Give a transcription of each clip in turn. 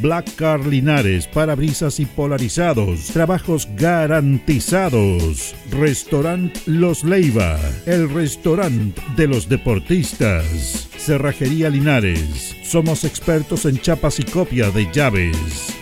Black Car Linares, parabrisas y polarizados. Trabajos garantizados. Restaurant Los Leiva. El restaurante de los deportistas. Cerrajería Linares. Somos expertos en chapas y copia de llaves.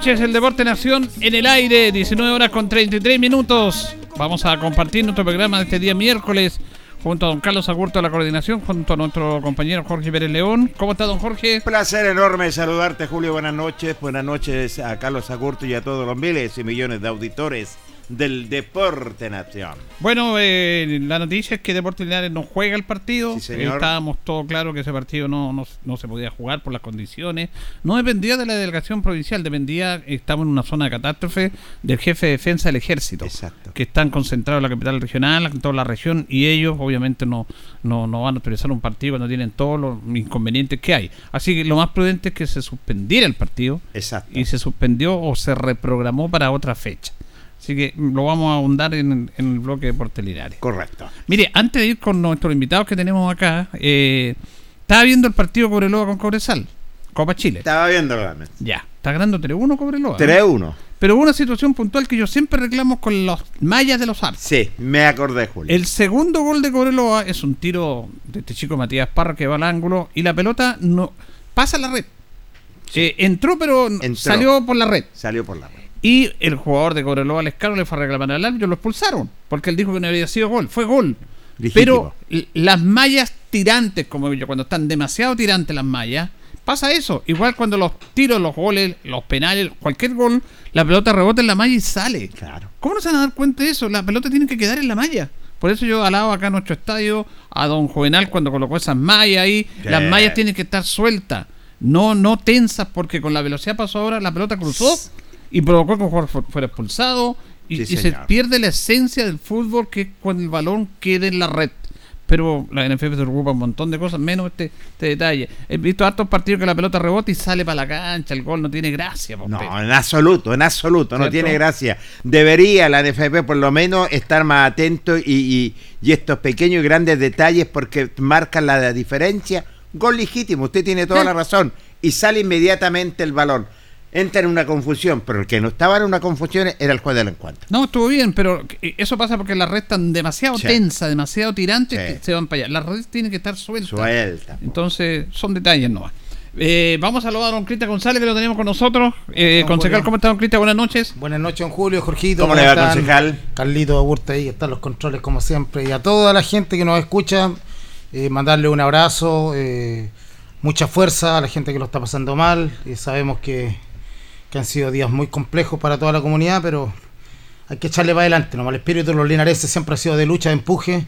Noches, el Deporte Nación en el aire, 19 horas con 33 minutos. Vamos a compartir nuestro programa de este día miércoles junto a don Carlos Agurto de la coordinación, junto a nuestro compañero Jorge Pérez León. ¿Cómo está, don Jorge? Placer enorme saludarte, Julio. Buenas noches. Buenas noches a Carlos Agurto y a todos los miles y millones de auditores del Deporte Nación. Bueno, eh, la noticia es que Deportes Linares no juega el partido. Sí, señor. Estábamos todos claros que ese partido no, no, no se podía jugar por las condiciones. No dependía de la delegación provincial, dependía, estamos en una zona de catástrofe del jefe de defensa del ejército. Exacto. Que están concentrados en la capital regional, en toda la región, y ellos obviamente no, no, no van a autorizar un partido cuando tienen todos los inconvenientes que hay. Así que lo más prudente es que se suspendiera el partido Exacto. y se suspendió o se reprogramó para otra fecha. Así que lo vamos a ahondar en, en el bloque de Deportes Linares. Correcto. Mire, antes de ir con nuestros invitados que tenemos acá, eh, estaba viendo el partido Cobreloa con Cobresal, Copa Chile. Estaba viendo realmente. Ya, está ganando 3-1 Cobreloa. ¿no? 3-1. Pero hubo una situación puntual que yo siempre reclamo con los mallas de los arcos. Sí, me acordé, Julio. El segundo gol de Cobreloa es un tiro de este chico Matías Parra que va al ángulo y la pelota no pasa la red. Eh, entró, pero Entró. salió por la red. Salió por la red. Y el jugador de Cobreloa, Lescano, le fue a reclamar al árbitro, lo expulsaron, porque él dijo que no había sido gol. Fue gol. Pero las mallas tirantes, como yo, cuando están demasiado tirantes las mallas, pasa eso. Igual cuando los tiros, los goles, los penales, cualquier gol, la pelota rebota en la malla y sale. Claro. ¿Cómo no se van a dar cuenta de eso? La pelota tiene que quedar en la malla. Por eso yo alabo acá a nuestro estadio, a don Juvenal cuando colocó esas mallas ahí. Las mallas tienen que estar sueltas, no, no tensas, porque con la velocidad pasó ahora, la pelota cruzó y provocó que un jugador fu- fuera expulsado. Y, Sí, y se pierde la esencia del fútbol que es cuando el balón quede en la red. Pero la NFF se preocupa un montón de cosas, menos este, este detalle. He visto hartos partidos que la pelota rebota y sale para la cancha, el gol no tiene gracia. Pepe. No, en absoluto, en absoluto, no tiene gracia. Debería la NFP por lo menos estar más atento y, y- y estos pequeños y grandes detalles porque marcan la diferencia. Gol legítimo, usted tiene toda la razón. Y sale inmediatamente el balón. Entra en una confusión, pero el que no estaba en una confusión era el juez del encuentro. No, estuvo bien, pero eh, eso pasa porque las redes están demasiado Sí. tensas, demasiado tirantes, Sí. que se van para allá. Las redes tienen que estar sueltas. Suelta. Entonces, son detalles nomás. Eh, vamos a saludar a don Cristian González, que lo tenemos con nosotros. Eh, concejal, Julio. ¿cómo está, don Cristian? Buenas noches. Buenas noches, don Julio, Jorgito. ¿Cómo le va, están? concejal? Carlito Agurta ahí, están los controles como siempre. Y a toda la gente que nos escucha, eh, mandarle un abrazo, eh, mucha fuerza a la gente que lo está pasando mal. Y sabemos que, que han sido días muy complejos para toda la comunidad, pero hay que echarle para adelante. El espíritu de los linareses siempre ha sido de lucha, de empuje.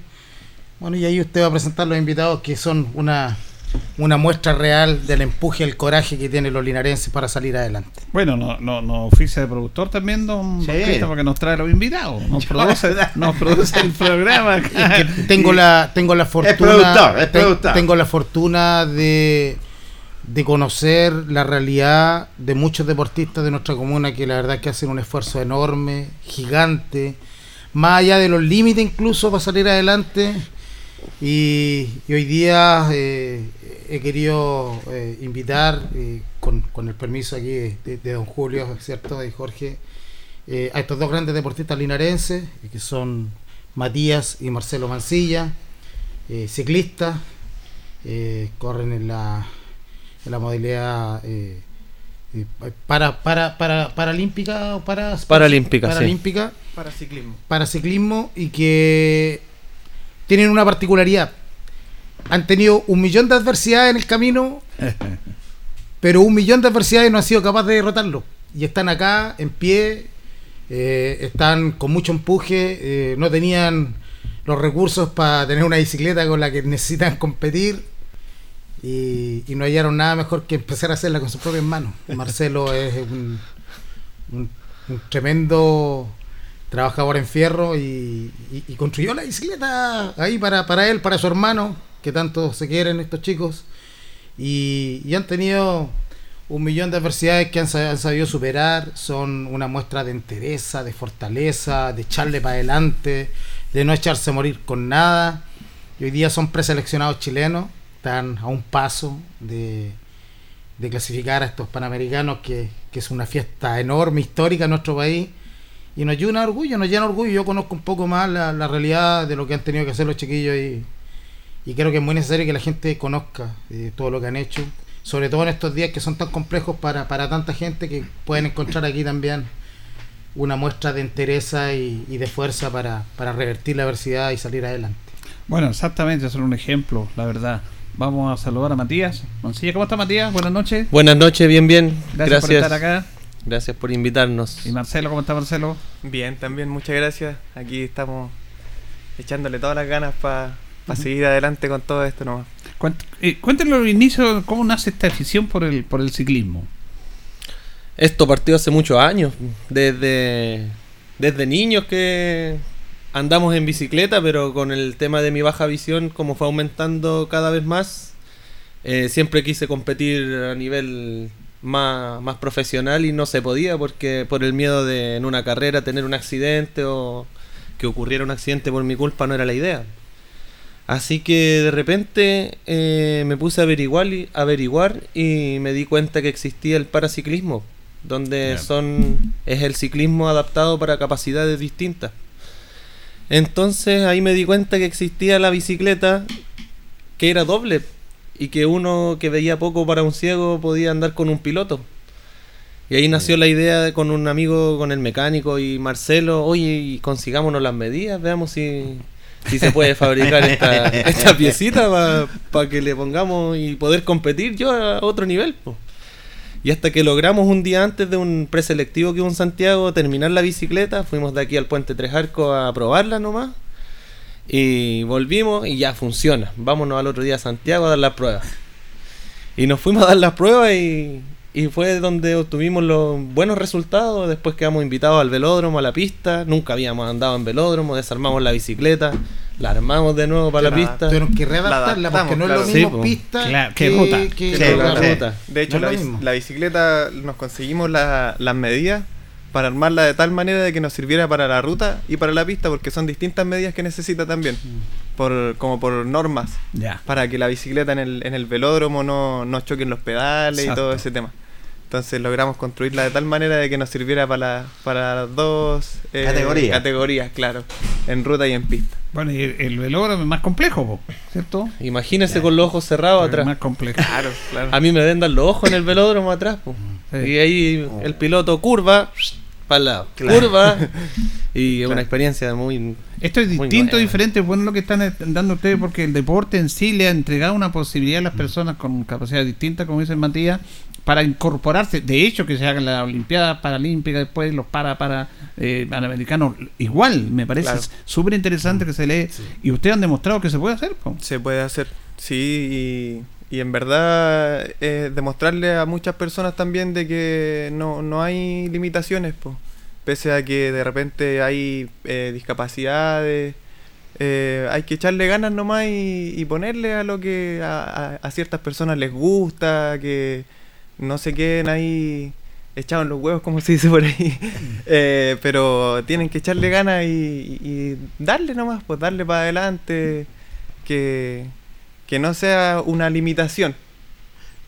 Bueno, y ahí usted va a presentar los invitados que son una, una muestra real del empuje, el coraje que tienen los linarenses para salir adelante. Bueno, no, no, no oficia de productor también, don, Sí. Cristian, porque nos trae los invitados. Nos produce, nos produce el programa. acá. Es que tengo la tengo la fortuna productor, es ten- productor. tengo la fortuna de de conocer la realidad de muchos deportistas de nuestra comuna que la verdad que hacen un esfuerzo enorme, gigante, más allá de los límites incluso para salir adelante y, hoy día eh, he querido eh, invitar eh, con, con el permiso aquí de, don Julio, ¿cierto? de Jorge, a estos dos grandes deportistas linarenses, que son Matías y Marcelo Mancilla, ciclistas, corren en la, en la modalidad eh, eh, para, para, para, paralímpica o para Paralímpica, sí. paralímpica Para ciclismo. para ciclismo y que tienen una particularidad. Han tenido un millón de adversidades en el camino, pero un millón de adversidades no han sido capaces de derrotarlo. Y están acá, en pie, eh, están con mucho empuje, eh, no tenían los recursos para tener una bicicleta con la que necesitan competir y, y no hallaron nada mejor que empezar a hacerla con sus propias manos. Marcelo es un, un- un tremendo trabajador en fierro y, y- y construyó la bicicleta ahí para, para él, para su hermano, que tanto se quieren estos chicos. Y, y han tenido un millón de adversidades que han sabido superar, son una muestra de entereza, de fortaleza, de echarle para adelante, de no echarse a morir con nada. Y hoy día son preseleccionados chilenos, están a un paso de, de clasificar a estos panamericanos, que, que es una fiesta enorme, histórica en nuestro país. Y nos llena orgullo, nos llena orgullo. Yo conozco un poco más la, la realidad de lo que han tenido que hacer los chiquillos y, y creo que es muy necesario que la gente conozca eh, todo lo que han hecho, sobre todo en estos días que son tan complejos para, para tanta gente que pueden encontrar aquí también una muestra de entereza y, y de fuerza para, para revertir la adversidad y salir adelante. Bueno, exactamente, son un ejemplo, la verdad. Vamos a saludar a Matías. Mancilla, ¿cómo está Matías? Buenas noches. Buenas noches, bien, bien. Gracias, Gracias. por estar acá. Gracias por invitarnos. ¿Y Marcelo, cómo está Marcelo? Bien, también muchas gracias. Aquí estamos echándole todas las ganas para seguir adelante con todo esto nomás. Cuént- eh, Cuéntenos los inicios, cómo nace esta afición por el, por el ciclismo. Esto partió hace muchos años, desde, desde niños que andamos en bicicleta, pero con el tema de mi baja visión, como fue aumentando cada vez más, eh, siempre quise competir a nivel más, más profesional y no se podía porque por el miedo de en una carrera tener un accidente o que ocurriera un accidente por mi culpa no era la idea. Así que de repente eh, me puse a averiguar, y- averiguar y me di cuenta que existía el paraciclismo, donde son es el ciclismo adaptado para capacidades distintas. Entonces ahí me di cuenta que existía la bicicleta que era doble y que uno que veía poco para un ciego podía andar con un piloto. Y ahí nació la idea de- con un amigo, con el mecánico y Marcelo, oye, y consigámonos las medidas, veamos si, si se puede fabricar esta, esta piecita para que le pongamos y poder competir yo a otro nivel. po". Y hasta que logramos un día antes de un preselectivo que hubo en Santiago terminar la bicicleta, fuimos de aquí al Puente Tres Arcos a probarla nomás. Y volvimos y ya funciona. Vámonos al otro día a Santiago a dar las pruebas. Y nos fuimos a dar las pruebas y, y fue donde obtuvimos los buenos resultados. Después quedamos invitados al velódromo, a la pista. Nunca habíamos andado en velódromo, desarmamos la bicicleta, la armamos de nuevo para la La- pista. Tuvieron que readaptarla La porque no es lo mismo Sí, pista Claro, que ruta. que- Sí, Sí, claro. la ruta. De hecho, No la, bici- la bicicleta nos conseguimos la- las medidas para armarla de tal manera de que nos sirviera para la ruta y para la pista, porque son distintas medidas que necesita también, Mm. por, como por normas, Ya. para que la bicicleta en el, en el velódromo no, no choquen los pedales Exacto. y todo ese tema. Entonces logramos construirla de tal manera de que nos sirviera para, la- para las dos eh, Categorías. categorías, claro, en ruta y en pista. Bueno, y el, el velódromo es más complejo, ¿cierto? Imagínese con los ojos cerrados Es atrás. más complejo. Claro, claro. A mí me vendan los ojos en el velódromo atrás. po. Sí. Y ahí el piloto curva para el lado. Claro. Curva. Y es una Claro. experiencia muy... Esto es Muy distinto, buena. diferente, es bueno lo que están eh, dando ustedes porque el deporte en sí le ha entregado una posibilidad a las personas con capacidades distintas, como dice Matías, para incorporarse. De hecho, que se hagan las Olimpiadas Paralímpicas, después los para para eh, Panamericanos, igual, me parece Claro. súper interesante que se lee. Y ustedes han demostrado que se puede hacer. po. Se puede hacer, sí, y, y en verdad eh, demostrarle a muchas personas también de que no, no hay limitaciones, po. pese a que de repente hay eh, discapacidades, eh, hay que echarle ganas nomás y, y ponerle a lo que a, a- a ciertas personas les gusta, que no se queden ahí echados en los huevos, como se dice por ahí. Eh, pero tienen que echarle ganas y, y darle nomás, pues darle para adelante, que, que no sea una limitación.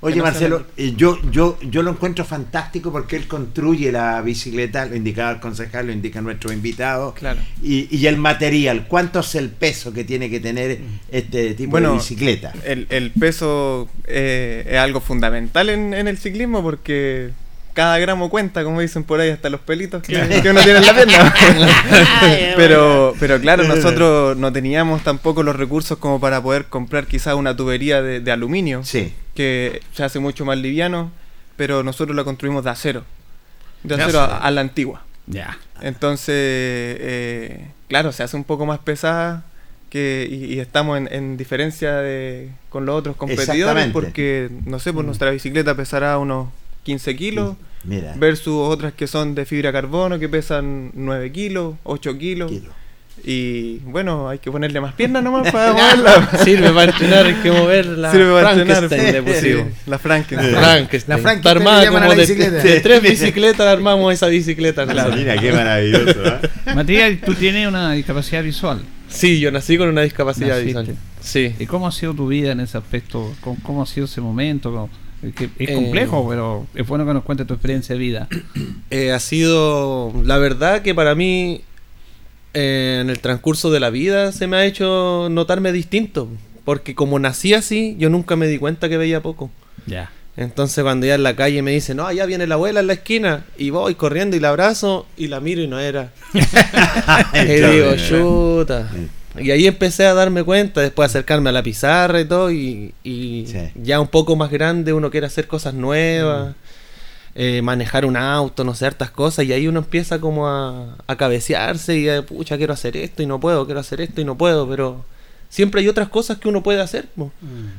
Oye, no Marcelo, eh, yo, yo, yo lo encuentro fantástico porque él construye la bicicleta, lo indicaba el concejal, lo indica nuestro invitado, Claro. y, y el material, ¿cuánto es el peso que tiene que tener este tipo Bueno, de bicicleta? El, el peso eh, es algo fundamental en, en el ciclismo porque cada gramo cuenta, como dicen por ahí, hasta los pelitos que, que uno tiene en la pierna. pero, pero claro, nosotros no teníamos tampoco los recursos como para poder comprar quizás una tubería de, de aluminio, Sí. Que se hace mucho más liviano, pero nosotros la construimos de acero. De acero a, la antigua. Ya. Entonces, eh, claro, se hace un poco más pesada que, y, y estamos en, en diferencia de, con los otros competidores porque, no sé, pues nuestra bicicleta pesará unos 15 kilos Mira. versus otras que son de fibra carbono que pesan 9 kilos, 8 kilos. Kilo. Y bueno, hay que ponerle más piernas nomás para moverla. Sirve para entrenar, hay que mover la Sirve para entrenar. Frankenstein, le pusimos. Sí, la Frankenstein. Frankenstein. La Frankenstein Está armada como la de, bicicleta. de tres bicicletas armamos esa bicicleta. Claro, mira, qué maravilloso. ¿ah? Matías, tú tienes una discapacidad visual. Sí, yo nací con una discapacidad Naciste. visual. Sí. ¿Y cómo ha sido tu vida en ese aspecto? ¿Cómo, cómo ha sido ese momento? ¿Cómo- es Eh, complejo, pero es bueno que nos cuentes tu experiencia de vida. Eh, ha sido, la verdad que para mí, eh, en el transcurso de la vida, se me ha hecho notarme distinto. Porque como nací así, yo nunca me di cuenta que veía poco. Ya. Entonces cuando ya en la calle me dicen, no, allá viene la abuela en la esquina, y voy corriendo y la abrazo, y la miro y no era. y digo, chuta. Y ahí empecé a darme cuenta, después de acercarme a la pizarra y todo, y, y Sí. ya un poco más grande uno quiere hacer cosas nuevas. Eh, manejar un auto, no sé, hartas cosas, y ahí uno empieza como a, a cabecearse y a, pucha, quiero hacer esto y no puedo, quiero hacer esto y no puedo, pero siempre hay otras cosas que uno puede hacer. po.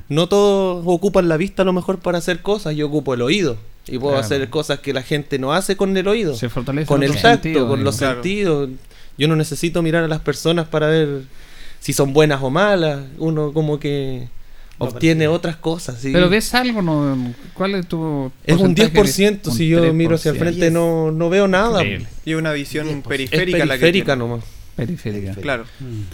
No todos ocupan la vista a lo mejor para hacer cosas, yo ocupo el oído. Y puedo Claro. hacer cosas que la gente no hace con el oído. Se fortalece con el tacto, sentido, con digo. los Claro. sentidos. Yo no necesito mirar a las personas para ver si son buenas o malas. Uno como que obtiene otras cosas. ¿sí? Pero ves algo, ¿no? ¿Cuál es tu es un porcentaje? 10%, si yo miro hacia el 3%. frente no, no veo nada. Increíble. Y una visión 10%. Es periférica, la que periférica tiene. nomás. Periférica. Claro.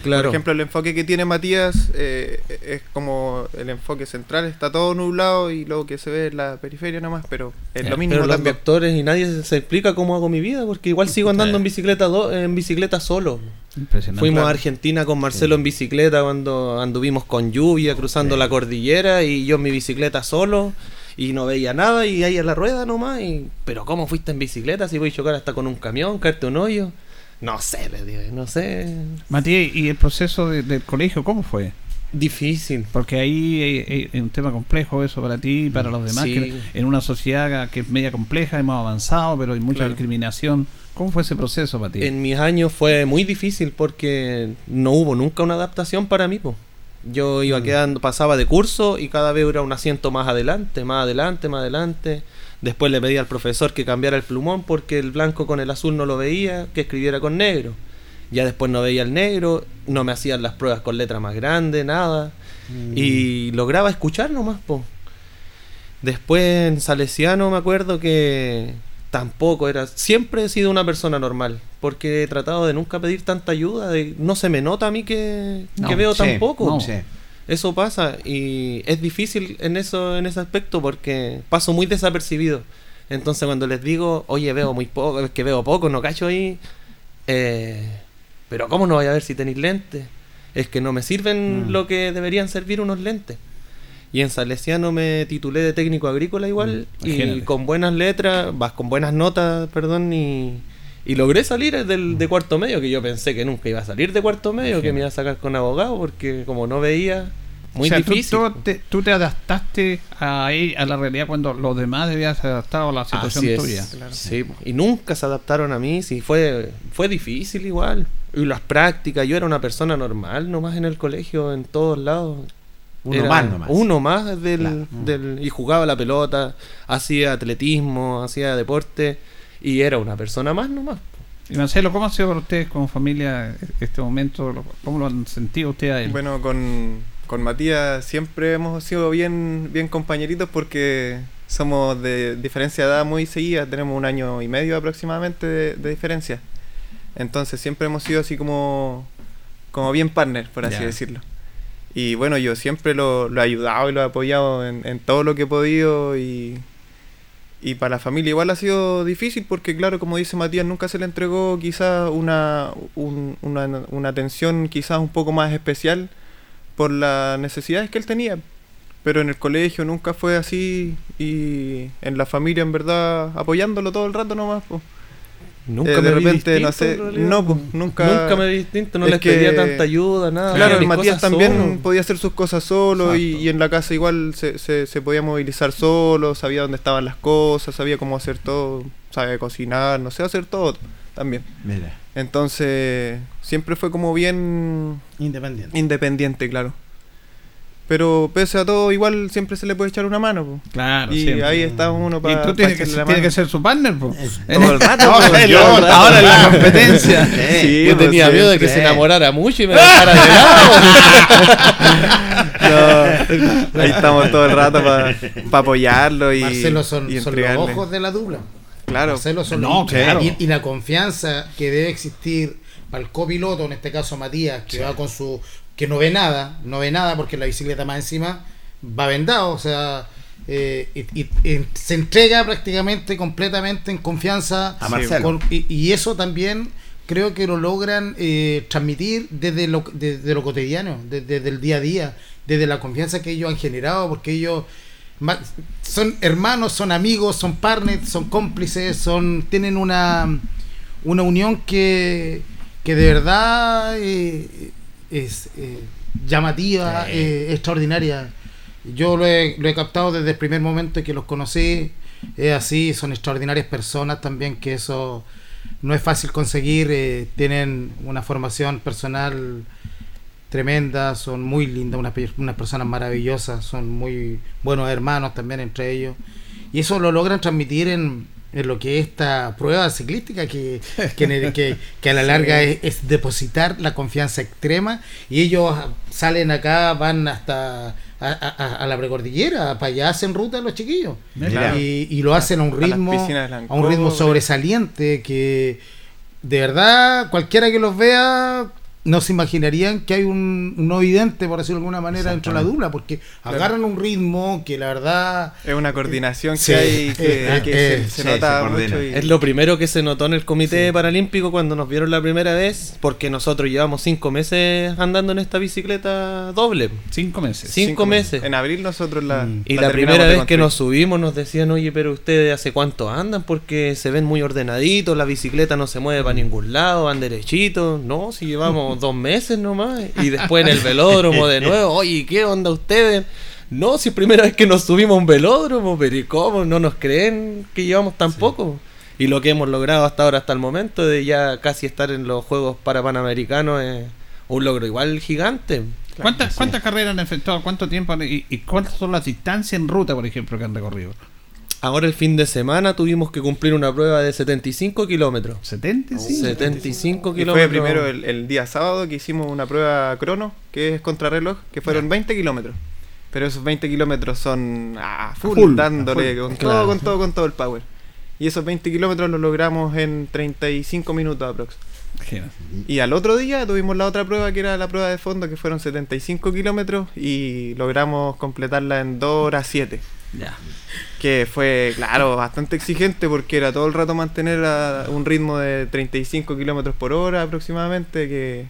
Claro. Por ejemplo, el enfoque que tiene Matías eh, es como el enfoque central, está todo nublado y lo que se ve es la periferia nomás, pero es lo mínimo Pero los doctores y nadie se- se explica cómo hago mi vida, porque igual sigo andando en bicicleta do- en bicicleta solo. Impresionante. Fuimos claro. a Argentina con Marcelo en bicicleta cuando anduvimos con lluvia, cruzando la cordillera y yo en mi bicicleta solo y no veía nada y ahí a la rueda nomás. Y, pero ¿cómo fuiste en bicicleta si voy a chocar hasta con un camión, caerte un hoyo? No sé, le digo, no sé. Matías, ¿y el proceso de- del colegio cómo fue? Difícil. Porque ahí eh, eh, es un tema complejo eso para ti y para los demás, Sí. que en una sociedad que es media compleja, hemos avanzado, pero hay mucha Claro. discriminación. ¿Cómo fue ese proceso para ti? En mis años fue muy difícil porque no hubo nunca una adaptación para mí. po. Yo iba quedando, pasaba de curso y cada vez era un asiento más adelante, más adelante, más adelante. Después le pedí al profesor que cambiara el plumón porque el blanco con el azul no lo veía, que escribiera con negro. Ya después no veía el negro, no me hacían las pruebas con letra más grande, nada. Y lograba escuchar nomás, po. Después en Salesiano me acuerdo que tampoco era. Siempre he sido una persona normal. Porque he tratado de nunca pedir tanta ayuda. De, no se me nota a mí que, No, que veo Sí, tan poco. no. sí. Eso pasa. Y es difícil en eso, en ese aspecto porque paso muy desapercibido. Entonces cuando les digo, oye, veo muy poco, es que veo poco, no cacho ahí. eh, pero ¿cómo no vaya a ver si tenéis lentes? Es que no me sirven Mm. lo que deberían servir unos lentes. Y en Salesiano me titulé de técnico agrícola igual. Mm, y con buenas letras, vas con buenas notas, perdón, y, y logré salir del, de cuarto medio, que yo pensé que nunca iba a salir de cuarto medio, que me iba a sacar con abogado, porque como no veía, muy O sea, tú- difícil. Tú, te, tú te adaptaste a, a la realidad cuando los demás debían ser adaptados a la situación Así es. tuya. Sí, y nunca se adaptaron a mí, sí, fue, fue difícil igual. Y las prácticas, yo era una persona normal nomás en el colegio, en todos lados. Uno Era más nomás. Uno más del, Claro. del- y jugaba la pelota, hacía atletismo, hacía deporte y era una persona más nomás. Y Marcelo, ¿cómo ha sido para ustedes como familia este momento? ¿Cómo lo han sentido ustedes a él? Bueno, con, con Matías siempre hemos sido bien, bien compañeritos porque somos de diferencia de edad muy seguida, tenemos un año y medio aproximadamente de, de diferencia. Entonces siempre hemos sido así como, como bien partner, por así decirlo. Y bueno, yo siempre lo, lo he ayudado y lo he apoyado en, en todo lo que he podido y, y para la familia igual ha sido difícil porque claro, como dice Matías, nunca se le entregó quizás una, un- una, una atención quizás un poco más especial por las necesidades que él tenía. Pero en el colegio nunca fue así y en la familia en verdad apoyándolo todo el rato nomás. po. Nunca Eh, me de vi repente, no sé, pues, nunca... Nunca me vi distinto, no es les que- pedía tanta ayuda, nada. Claro, el Matías también solo. podía hacer sus cosas solo y, en la casa igual se, se, se podía movilizar solo, sabía dónde estaban las cosas, sabía cómo hacer todo, sabía cocinar, no sé, hacer todo también. Mira. Entonces, siempre fue como bien Independiente. independiente, claro. Pero pese a todo, igual siempre se le puede echar una mano. po. Claro, y siempre. ahí está uno Y para tú tienes que, tienes que ser su partner, po. Todo el rato, No, pues, yo, todo el rato. ahora en la competencia. Sí, Yo tenía miedo de que se enamorara mucho y me dejara de lado. No, ahí estamos todo el rato para apoyarlo y, Marcelo son, y son los ojos de la dupla. Claro. Marcelo son No, los- claro. y, y la confianza que debe existir para el copiloto, en este caso Matías, que va con su. que no ve nada, no ve nada porque la bicicleta más encima va vendado, o sea. eh, y, y- y se entrega prácticamente completamente en confianza A Marcelo. con- y, y eso también creo que lo logran eh, transmitir desde lo, desde lo cotidiano, desde, desde el día a día, desde la confianza que ellos han generado, porque ellos son hermanos, son amigos, son partners, son cómplices, son tienen una, una unión que, que de verdad eh, es eh, llamativa, eh, extraordinaria. Yo lo he, lo he captado desde el primer momento que los conocí. es así, son extraordinarias personas también, que eso no es fácil conseguir, tienen una formación personal tremenda, son muy lindas, unas, unas personas maravillosas, son muy buenos hermanos también entre ellos. Y eso lo logran transmitir en, en lo que es esta prueba ciclística, que, que, que- que a la larga es, es depositar la confianza extrema. Y ellos salen acá, van hasta a, a- a la precordillera, para allá hacen ruta los chiquillos. Mira. Y, y lo hacen a un ritmo, a un ritmo sobresaliente que de verdad cualquiera que los vea no se imaginarían que hay un, un no vidente, por decirlo de alguna manera, dentro de la dupla, porque agarran un ritmo que la verdad Es una coordinación Sí. que hay que, Eh, que eh, se, se sí, nota se mucho. y- Es lo primero que se notó en el Comité Paralímpico cuando nos vieron la primera vez, porque nosotros llevamos cinco meses andando en esta bicicleta doble. Cinco meses. Cinco meses. En abril nosotros la. Mm. Y la primera vez que nos subimos nos decían, oye, pero ustedes hace cuánto andan porque se ven muy ordenaditos, la bicicleta no se mueve para ningún lado, van derechitos. No, si llevamos dos meses nomás. Y después en el velódromo de nuevo, oye, ¿qué onda ustedes? No, si es primera vez que nos subimos a un velódromo, pero ¿y cómo? ¿No nos creen que llevamos tan poco? Y lo que hemos logrado hasta ahora, hasta el momento, de ya casi estar en los Juegos para Panamericanos, es un logro igual gigante. ¿Cuántas, ¿Cuántas carreras han efectuado? ¿Cuánto tiempo? han- y, y cuántas son las distancias en ruta, por ejemplo, que han recorrido? Ahora el fin de semana tuvimos que cumplir una prueba de 75 kilómetros. ¿70? Sí. 75 Y kilómetros. fue primero el, el día sábado que hicimos una prueba crono, que es contrarreloj, que fueron 20 kilómetros. Pero esos 20 kilómetros son a full, full, dándole full. con Claro. todo, con todo, con todo el power. Y esos 20 kilómetros los logramos en 35 minutos aprox. Imagínate. Y al otro día tuvimos la otra prueba que era la prueba de fondo, que fueron 75 kilómetros y logramos completarla en 2 horas 7. Ya. Que fue, claro, bastante exigente porque era todo el rato mantener a un ritmo de 35 kilómetros por hora aproximadamente, que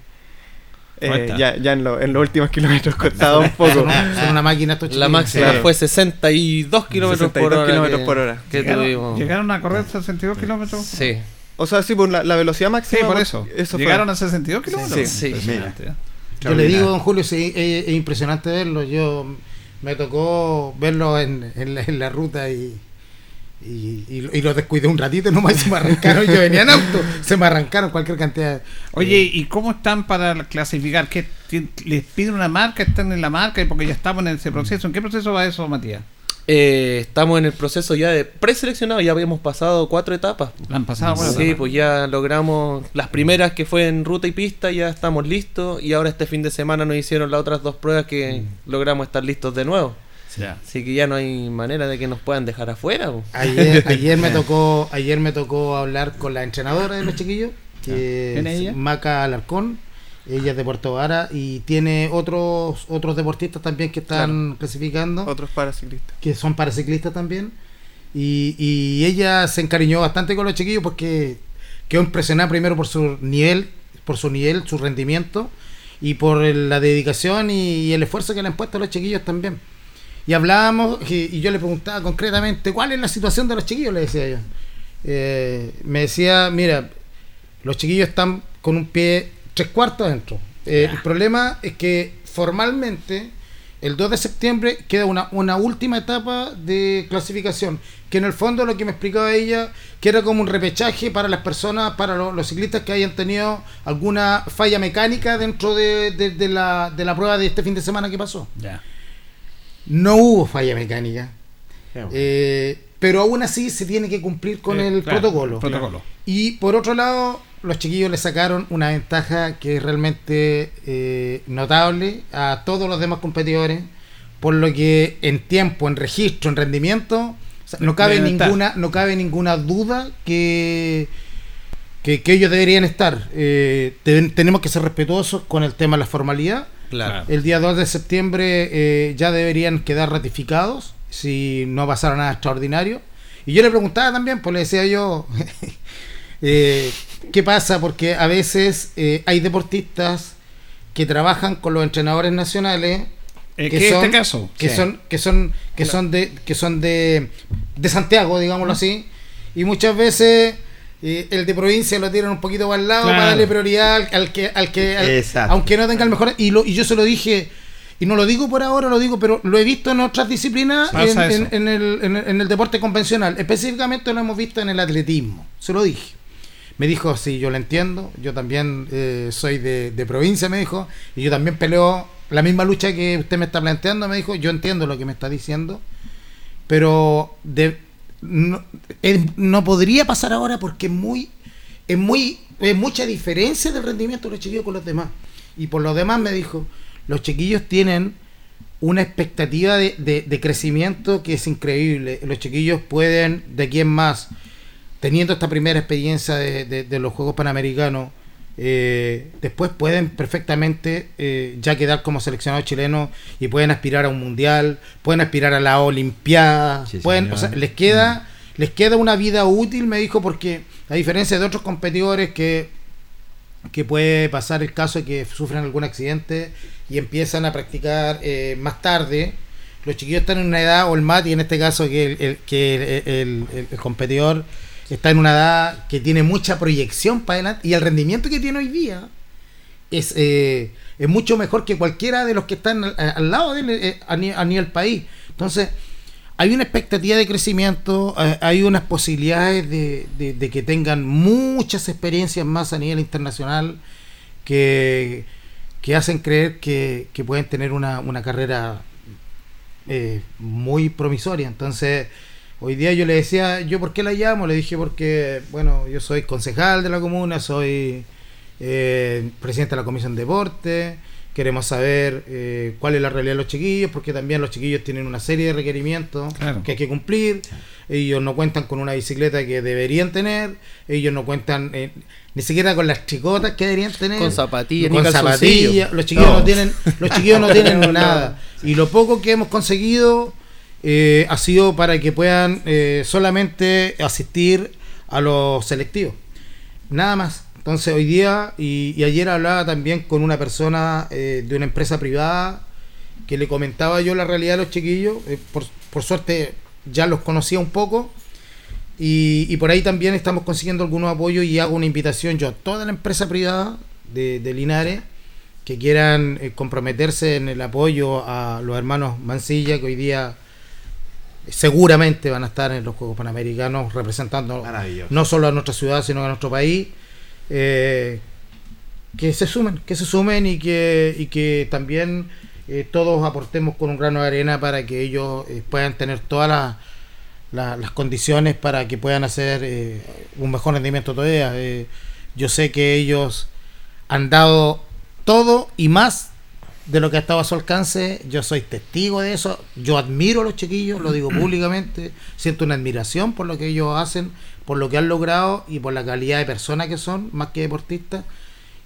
eh, ya, ya en, lo- en los últimos kilómetros costaba un son, poco. una, son una máquina estos La máxima Claro. fue 62 kilómetros por 62 hora. kilómetros que- por hora. que ¿Llegaron, tuvimos. ¿Llegaron a correr 62 kilómetros? Sí. O sea, sí, por la, la velocidad Sí, máxima. por por- eso. fue- ¿Llegaron a 62 kilómetros? Sí, sí. Impresionante, ¿eh? Yo le digo, don Julio, sí, es, es impresionante verlo. Yo me tocó verlo en, en la, en la ruta y, y, y, y lo descuidé un ratito nomás y se me arrancaron. Yo venía en auto, se me arrancaron cualquier cantidad. Oye, ¿y cómo están para clasificar? ¿Qué, ¿Les piden una marca? ¿Están en la marca? Porque ya estamos en ese proceso. ¿En qué proceso va eso, Matías? Eh, estamos en el proceso ya de preseleccionado. Ya habíamos pasado cuatro etapas. ¿La han pasado? Bueno, sí, pues ya logramos las primeras que fue en ruta y pista, ya estamos listos. Y ahora este fin de semana nos hicieron las otras dos pruebas que logramos estar listos de nuevo. Ya. Así que ya no hay manera de que nos puedan dejar afuera. Ayer, ayer me tocó, ayer me tocó hablar con la entrenadora de los chiquillos, que. Maca Alarcón. Ella es de Puerto Vara y tiene otros otros deportistas también que están clasificando. Otros paraciclistas. que son paraciclistas también. Y, y ella se encariñó bastante con los chiquillos porque quedó impresionada primero por su nivel, por su nivel, su rendimiento y por la dedicación y, y el esfuerzo que le han puesto a los chiquillos también. Y hablábamos y, y yo le preguntaba concretamente cuál es la situación de los chiquillos, le decía yo. Eh, me decía, mira, los chiquillos están con un pie tres cuartos adentro. Eh, el problema es que formalmente el 2 de septiembre queda una, una última etapa de clasificación, que en el fondo lo que me explicaba ella, que era como un repechaje para las personas, para lo- los ciclistas que hayan tenido alguna falla mecánica dentro de, de- de la, de la prueba de este fin de semana que pasó. Ya. No hubo falla mecánica, eh, pero aún así se tiene que cumplir con Eh, el claro, protocolo. protocolo. Y por otro lado, los chiquillos le sacaron una ventaja que es realmente eh, notable a todos los demás competidores, por lo que en tiempo, en registro, en rendimiento, o sea, no cabe Deben estar. ninguna, no cabe ninguna duda que, que, que ellos deberían estar. Eh, tenemos que ser respetuosos con el tema de la formalidad. Claro. El día 2 de septiembre eh, ya deberían quedar ratificados si no pasara nada extraordinario. Y yo le preguntaba también, pues le decía yo, eh, ¿qué pasa? Porque a veces eh, hay deportistas que trabajan con los entrenadores nacionales Eh, ¿Qué es este caso? que Sí. son que son que son de que son de, de Santiago digámoslo así y muchas veces eh, el de provincia lo tiran un poquito para el lado Claro. para darle prioridad al, al que al que al- Exacto. aunque no tenga el mejor y lo y yo se lo dije y no lo digo por ahora, lo digo, pero lo he visto en otras disciplinas, en, en- en el, en el- en el deporte convencional. Específicamente lo hemos visto en el atletismo. Se lo dije. Me dijo, sí, yo lo entiendo. Yo también eh, soy de, de provincia, me dijo. Y yo también peleo la misma lucha que usted me está planteando, me dijo. Yo entiendo lo que me está diciendo. Pero de, no, no podría pasar ahora porque es muy, es muy, es mucha diferencia del rendimiento de los chiquillos con los demás. Y por lo demás me dijo, los chiquillos tienen una expectativa de, de- de crecimiento que es increíble. Los chiquillos pueden, de aquí en más, teniendo esta primera experiencia de, de- de los Juegos Panamericanos, eh, después pueden perfectamente eh, ya quedar como seleccionados chilenos y pueden aspirar a un mundial, pueden aspirar a la Olimpiada, Sí, pueden, o sea, les queda, les queda una vida útil, me dijo, porque a diferencia de otros competidores que que puede pasar el caso de que sufran algún accidente y empiezan a practicar eh, más tarde. Los chiquillos están en una edad, o el Mati en este caso, que el, el- que el, el- el- el competidor está en una edad que tiene mucha proyección para adelante y el rendimiento que tiene hoy día es, eh, es mucho mejor que cualquiera de los que están al, lado de él eh, a, ni- a nivel país. Entonces, hay una expectativa de crecimiento, eh, hay unas posibilidades de, de- de que tengan muchas experiencias más a nivel internacional que, que hacen creer que, que pueden tener una, una carrera eh, muy promisoria. Entonces, hoy día yo le decía, ¿yo por qué la llamo? Le dije porque, bueno, yo soy concejal de la comuna, soy eh, presidente de la Comisión de Deporte, queremos saber eh, cuál es la realidad de los chiquillos, porque también los chiquillos tienen una serie de requerimientos Claro. que hay que cumplir, ellos no cuentan con una bicicleta que deberían tener, ellos no cuentan eh, ni siquiera con las chicotas que deberían tener, Con zapatillas, con zapatillas, los chiquillos no, No. tienen, los chiquillos no tienen nada, y lo poco que hemos conseguido eh, ha sido para que puedan eh, solamente asistir a los selectivos. Nada más. Entonces hoy día y, ayer hablaba también con una persona eh, de una empresa privada que le comentaba yo la realidad de los chiquillos. por, por suerte ya los conocía un poco. Y, por ahí también estamos consiguiendo algunos apoyos y hago una invitación yo a toda la empresa privada de, de Linares que quieran comprometerse en el apoyo a los hermanos Mancilla que hoy día seguramente van a estar en los Juegos Panamericanos representando no solo a nuestra ciudad sino a nuestro país. Eh, que se sumen que se sumen y que y que también eh, todos aportemos con un grano de arena para que ellos eh, puedan tener todas las la- las condiciones para que puedan hacer eh, un mejor rendimiento todavía. Yo sé que ellos han dado todo y más de lo que ha estado a su alcance. Yo soy testigo de eso. Yo admiro a los chiquillos, lo digo públicamente. Siento una admiración por lo que ellos hacen, por lo que han logrado y por la calidad de personas que son, más que deportistas.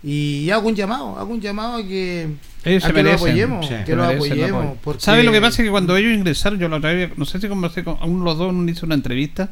Y hago un llamado, hago un llamado a que, Ellos a se que lo merecen, apoyemos, sí, que lo apoyemos. porque- ¿Sabe lo que pasa? Que cuando ellos ingresaron, yo la otra vez, no sé si conversé con uno los dos, uno hizo una entrevista,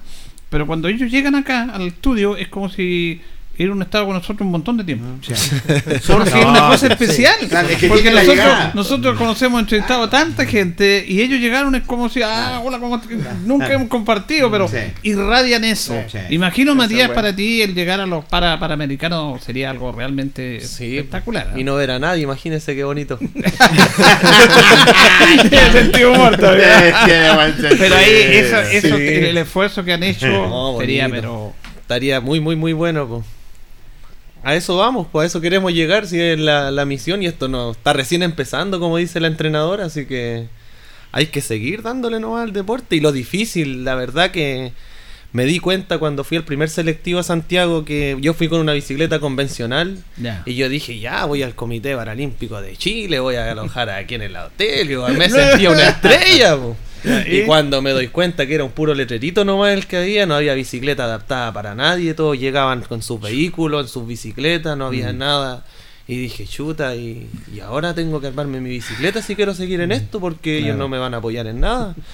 pero cuando ellos llegan acá al estudio es como si hubieran estado con nosotros un montón de tiempo. Porque es una cosa sí. especial. Claro, es que porque nosotros, nosotros conocemos, entrevistado a tanta gente y ellos llegaron es como si, ah, hola, ¿cómo nunca hemos compartido, pero Sí. irradian eso. Sí. Imagino, Matías, bueno. para ti el llegar a los para panamericanos sería algo realmente Sí, espectacular. Y no ver a nadie, imagínense qué bonito. Sentido sentido. Pero ahí, eso, eso Sí. el esfuerzo que han hecho No, sería, pero. Estaría muy, muy, muy bueno. po. A eso vamos, pues a eso queremos llegar, si es la, la misión y esto no está recién empezando, como dice la entrenadora, así que hay que seguir dándole nomás al deporte y lo difícil, la verdad que me di cuenta cuando fui al primer selectivo a Santiago que yo fui con una bicicleta convencional y yo dije, ya voy al Comité Paralímpico de Chile, voy a alojar aquí en el hotel, y me sentía una estrella. po. Y cuando me doy cuenta que era un puro letrerito nomás el que había, no había bicicleta adaptada para nadie, todos llegaban con sus vehículos, en sus bicicletas, no había nada. Y dije, chuta, y, y ahora tengo que armarme mi bicicleta si quiero seguir en esto porque ellos no me van a apoyar en nada.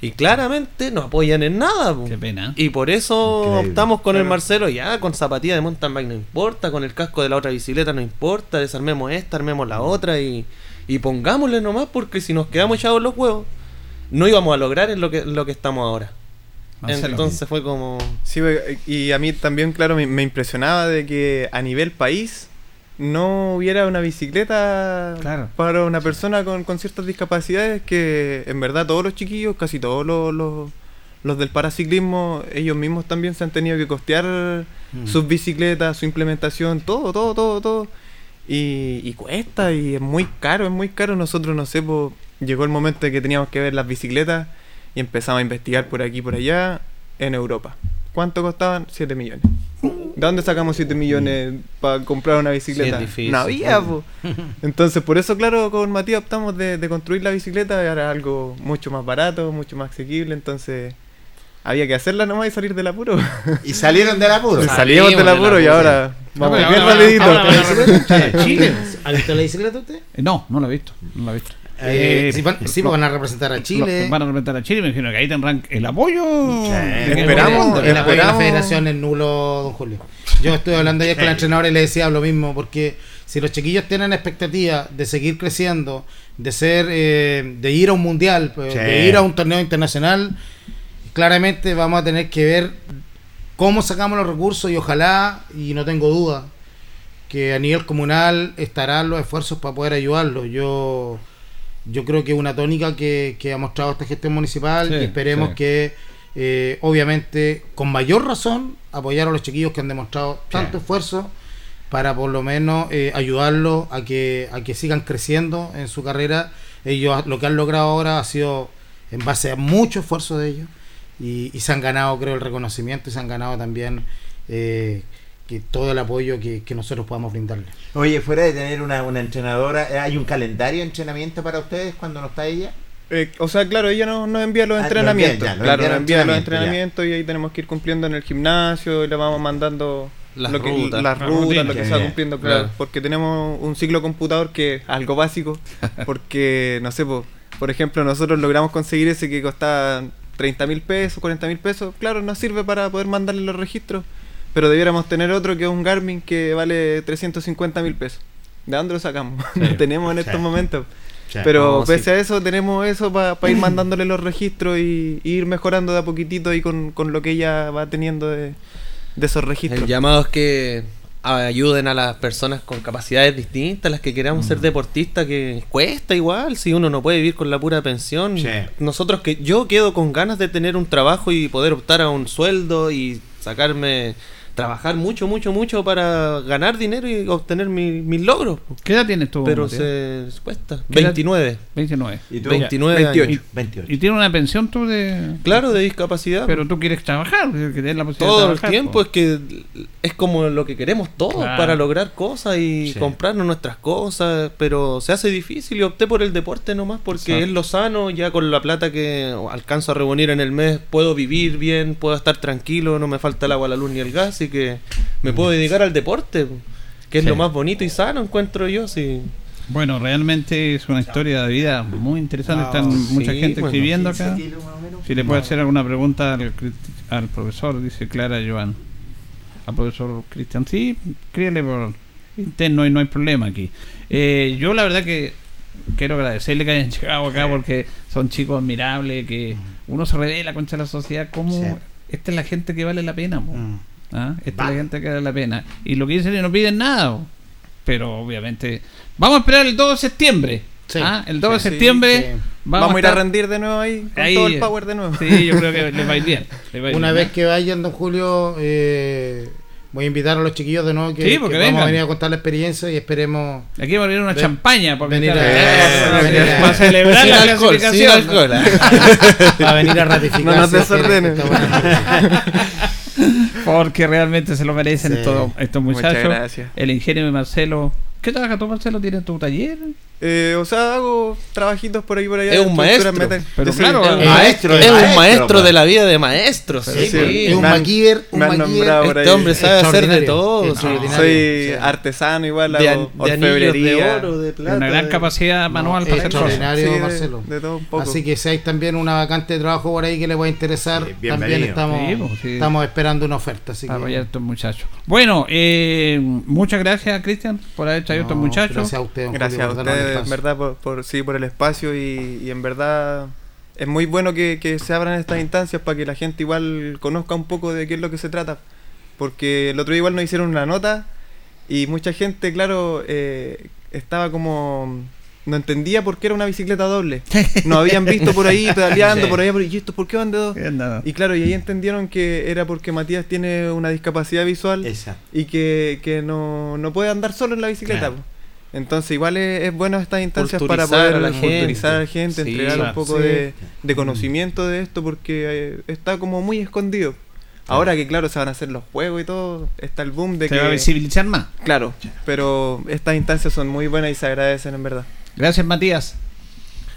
Y claramente no apoyan en nada. po. Qué pena. Y por eso Increíble. optamos con el Marcelo, ya, con zapatilla de mountain bike no importa, con el casco de la otra bicicleta no importa, desarmemos esta, armemos la otra y, y pongámosle nomás, porque si nos quedamos echados los huevos, no íbamos a lograr en lo que, lo que estamos ahora. Marcelo. Entonces fue como... Sí, y a mí también, claro, me, me impresionaba de que a nivel país no hubiera una bicicleta Claro. para una persona con, con ciertas discapacidades que en verdad todos los chiquillos, casi todos los, los, los del paraciclismo, ellos mismos también se han tenido que costear Mm. sus bicicletas, su implementación, todo, todo, todo, todo. Y, y cuesta y es muy caro, es muy caro. Nosotros, no sé, po, llegó el momento de que teníamos que ver las bicicletas y empezamos a investigar por aquí y por allá en Europa. ¿Cuánto costaban? 7 millones. ¿De dónde sacamos 7 millones para comprar una bicicleta? Sí, es difícil. no había, po. Entonces, por eso, claro, con Matías optamos de, de construir la bicicleta. Era algo mucho más barato, mucho más asequible. Entonces, había que hacerla nomás y salir del apuro. Y salieron del apuro. Salimos Salimos del apuro y ahora vamos bien rapidito. ¿La. Chile. ¿Ha visto la bicicleta usted? Eh, No, no lo he visto. No lo he visto. Eh, Eh, sí, van, sí, a representar a Chile. van a representar a Chile, me imagino que ahí tendrán el apoyo. que- esperamos. El apoyo de la federación es nulo, don Julio. Yo estuve hablando ayer con la entrenadora y le decía lo mismo, porque si los chiquillos tienen expectativa de seguir creciendo, de ser, eh, de ir a un mundial, pues, Sí. de ir a un torneo internacional, claramente vamos a tener que ver cómo sacamos los recursos y ojalá, y no tengo duda, que a nivel comunal estarán los esfuerzos para poder ayudarlos. Yo, yo creo que es una tónica que, que ha mostrado esta gestión municipal Sí, y esperemos sí. que, eh, obviamente, con mayor razón, apoyar a los chiquillos que han demostrado tanto esfuerzo para por lo menos eh, ayudarlos a que, a que sigan creciendo en su carrera. Ellos lo que han logrado ahora ha sido en base a mucho esfuerzo de ellos y, y se han ganado, creo, el reconocimiento y se han ganado también eh, que todo el apoyo que, que nosotros podamos brindarles. Oye, fuera de tener una, una entrenadora, ¿hay un calendario de entrenamiento para ustedes cuando no está ella? Eh, o sea, claro, ella nos, nos envía los Ah, lo entrenamientos. envía, ya, lo claro, envía nos envía los entrenamientos, y ahí tenemos que ir cumpliendo en el gimnasio y le vamos mandando Las lo que, rutas. las La rutas, rutina. lo que se va cumpliendo, claro. Claro. Porque tenemos un ciclo computador que es algo básico. Porque, no sé, po, por ejemplo, nosotros logramos conseguir ese que costaba 30 mil pesos, 40 mil pesos. Claro, nos sirve para poder mandarle los registros. Pero debiéramos tener otro que es un Garmin que vale 350 mil pesos. ¿De dónde lo sacamos? no tenemos en estos Sí. momentos. Pero No, pese sí. a eso, tenemos eso para ir mandándole los registros y, y ir mejorando de a poquitito y con, con lo que ella va teniendo de, de esos registros. El llamado es que ayuden a las personas con capacidades distintas, las que queramos ser deportistas, que cuesta igual, si uno no puede vivir con la pura pensión. Sí. Nosotros que yo quedo con ganas de tener un trabajo y poder optar a un sueldo y sacarme trabajar mucho, mucho, mucho para ganar dinero y obtener mi- mis logros. ¿Qué edad tienes tú? Pero se, se cuesta. ¿Qué edad? 29. 29. ¿Y tú? 29 28. años. 28. ¿Y tienes una pensión tú de...? Claro, de discapacidad. Pero tú quieres trabajar, que tienes la posibilidad todo de el tiempo po. es que es como lo que queremos todos Claro. para lograr cosas y Sí. comprarnos nuestras cosas, pero se hace difícil y opté por el deporte nomás porque Exacto. es lo sano, ya con la plata que alcanzo a reunir en el mes puedo vivir bien, puedo estar tranquilo, no me falta el agua, la luz ni el gas y que me puedo dedicar al deporte, que es Sí. lo más bonito y sano encuentro yo, sí. Bueno, realmente es una historia de vida muy interesante. Ah, Están sí, mucha gente bueno, escribiendo 15 acá. kilos. Si le puede hacer alguna pregunta al, al profesor, dice Clara Joan. Al profesor Cristian, sí, críale por interno y no hay problema aquí. Eh, yo la verdad que quiero agradecerle que hayan llegado acá porque son chicos admirables, que uno se revela contra la sociedad como Sí. esta es la gente que vale la pena. Mm. ¿Ah? Esta es la gente que vale la pena. Y lo que dicen es no piden nada. Pero obviamente vamos a esperar el 2 de septiembre. Sí. ¿Ah? El 2 de septiembre sí. Vamos, a ir a rendir de nuevo ahí con Ahí, todo el power de nuevo. Sí, yo creo que les va a ir bien. les va a ir Una bien, vez que vayan, don Julio, eh, voy a invitar a los chiquillos de nuevo que, Sí, que vamos a venir a contar la experiencia y esperemos. Aquí va a abrir una Ven- champaña venir a- para, venir a- celebrar Sin la alcohol, sin clasificación. alcohol, va a venir a ratificar. No nos si Porque realmente se lo merecen Sí. estos, estos Muchas muchachos. gracias. El ingenio de Marcelo. ¿Qué trabaja tú, Marcelo? ¿Tienes tu taller? Eh, o sea, hago trabajitos por ahí por allá. Es un maestro. metal- Pero Yo soy- claro, Es un maestro de es un maestro, de la vida de maestros. Sí. sí, Es un MacGyver, un me han MacGyver. nombrado por Este ahí. hombre sabe hacer de todo. Soy artesano igual, De, hago de anillos de orfebrería. oro, de plata. Una gran de- capacidad manual para es hacer cosas. Marcelo. de todo un poco. Así que si hay también una vacante de trabajo por ahí que le pueda interesar, también estamos, Sí, pues, sí. estamos esperando una oferta. Así Para que, apoyar a estos muchachos. Bueno, eh, muchas gracias, Cristian, por haber traído a estos No, muchachos. Gracias a usted, don Gracias a Julio, en verdad, por, por- sí, por el espacio y, y en verdad es muy bueno que, que se abran estas instancias para que la gente igual conozca un poco de qué es lo que se trata. Porque el otro día igual nos hicieron una nota Y mucha gente, claro, eh, estaba como no entendía por qué era una bicicleta doble. No habían visto por ahí pedaleando, Sí. por por ¿y esto por qué van de dos? Y claro, y ahí entendieron que era porque Matías tiene una discapacidad visual y que, que no, no puede andar solo en la bicicleta. Claro. Entonces igual es, es bueno estas instancias para poder a la gente. culturizar a la gente, Sí, entregar claro. un poco Sí. de, de conocimiento de esto porque eh, está como muy escondido. Ahora que claro se van a hacer los juegos y todo, está el boom de Se que... va a visibilizar más. Claro, pero estas instancias son muy buenas y se agradecen en verdad. Gracias, Matías.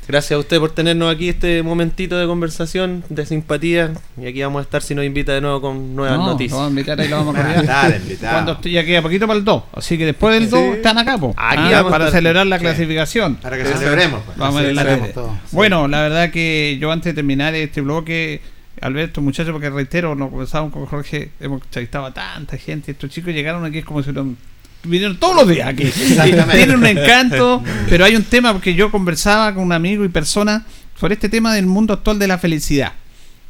Gracias a usted por tenernos aquí este momentito de conversación, de simpatía. Y aquí vamos a estar si nos invita de nuevo con nuevas No, noticias. Lo vamos a invitar ahí, lo vamos a invitado. Cuando estoy- ya queda poquito para el 2. Así que después del 2 Sí. están acá, po. Aquí Ah, vamos a para estar. celebrar la Sí. clasificación. Para que celebremos. pues. Vamos a sabemos red. todo. Bueno, la verdad que yo antes de terminar este bloque, Alberto, muchachos, porque reitero, nos conversábamos con Jorge, hemos entrevistado a tanta gente, estos chicos llegaron aquí es como si huvieran- vinieron todos los días aquí. Tienen un encanto, pero hay un tema porque yo conversaba con un amigo y persona sobre este tema del mundo actual de la felicidad.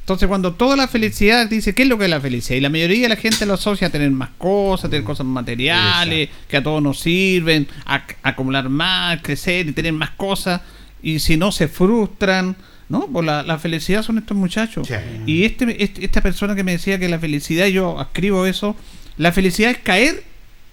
Entonces, cuando toda la felicidad dice, ¿qué es lo que es la felicidad? Y la mayoría de la gente lo asocia a tener más cosas, tener cosas materiales, que a todos nos sirven, a, a acumular más, crecer y tener más cosas. Y si no, se frustran. No, pues la, la felicidad son estos muchachos. Sí. Y este, este- esta persona que me decía que la felicidad, yo escribo eso, la felicidad es caer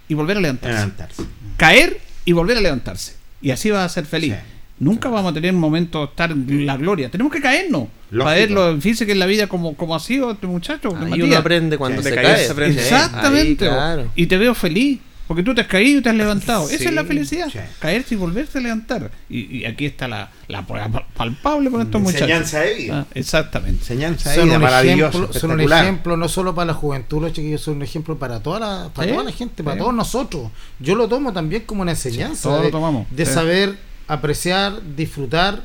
y volver a levantarse. Levantarse. Caer y volver a levantarse. Y así vas a ser feliz. Sí. Nunca vamos a tener un momento de estar en la gloria. Tenemos que caernos. Lógico. Para ver lo difícil que es la vida como, como ha sido este muchacho. Matías. uno aprende cuando Sí, se cae. se aprende. Exactamente. Ahí, claro. Y te veo feliz. Porque tú te has caído y te has levantado. Esa es la felicidad. Sí. Caerse y volverse a levantar. Y, y aquí está la, la prueba pal- palpable con estos muchachos. Enseñanza de vida. Ah, exactamente. Enseñanza de Son vida, un, maravilloso, ejemplo, son un ejemplo no solo para la juventud, los chiquillos, son un ejemplo para toda la, para Sí, toda la gente, para sí. todos nosotros. Yo lo tomo también como una enseñanza todos lo de, tomamos, de sí. saber apreciar, disfrutar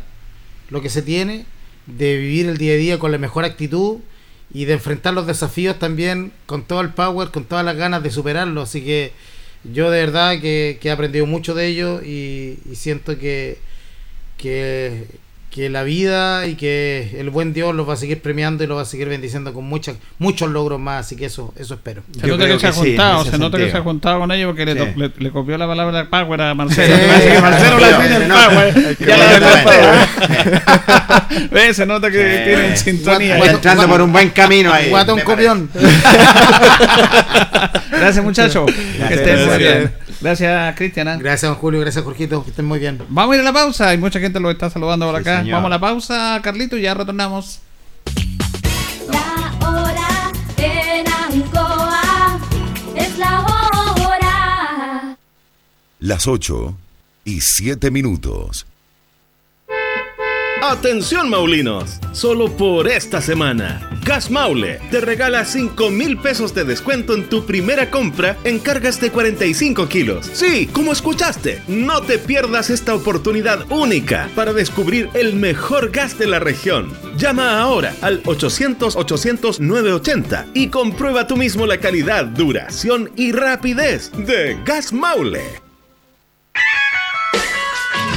lo que se tiene, de vivir el día a día con la mejor actitud y de enfrentar los desafíos también con todo el power, con todas las ganas de superarlo. Así que yo de verdad que, que he aprendido mucho de ello y, y siento que, que, que la vida y que el buen Dios los va a seguir premiando y los va a seguir bendiciendo con muchas, muchos logros más. Así que eso, eso espero. Se nota que se ha sí, juntado, ese se nota que se ha juntado con ellos porque le, Sí. to- le- le copió la palabra power a Marcelo. Sí. Me parece que Marcelo la Sí. tiene el power. Ya la. Se nota que Sí. tienen sintonía. Está entrando por un buen camino ahí. Guatón copión. Gracias, muchachos. Que estén muy bien. Gracias, Cristiana. Gracias, don Julio. Gracias, Jorgito. Que estén muy bien. Vamos a ir a la pausa. y mucha gente lo está saludando por Sí, acá. señor. Vamos a la pausa, Carlito, y ya retornamos. La hora en Ancoa es la hora. Las 8 y 7 minutos. Atención Maulinos, solo por esta semana, Gas Maule te regala 5 mil pesos de descuento en tu primera compra en cargas de 45 kilos. Sí, como escuchaste, no te pierdas esta oportunidad única para descubrir el mejor gas de la región. Llama ahora al 800-800-980 y comprueba tú mismo la calidad, duración y rapidez de Gas Maule.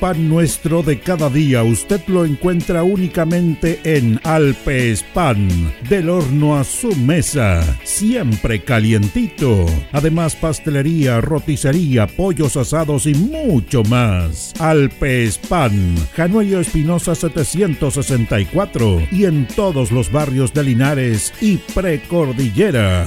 pan nuestro de cada día usted lo encuentra únicamente en Alpes Pan, del horno a su mesa, siempre calientito. Además pastelería, roticería, pollos asados y mucho más. Alpes Pan, Januello Espinosa 764 y en todos los barrios de Linares y Precordillera.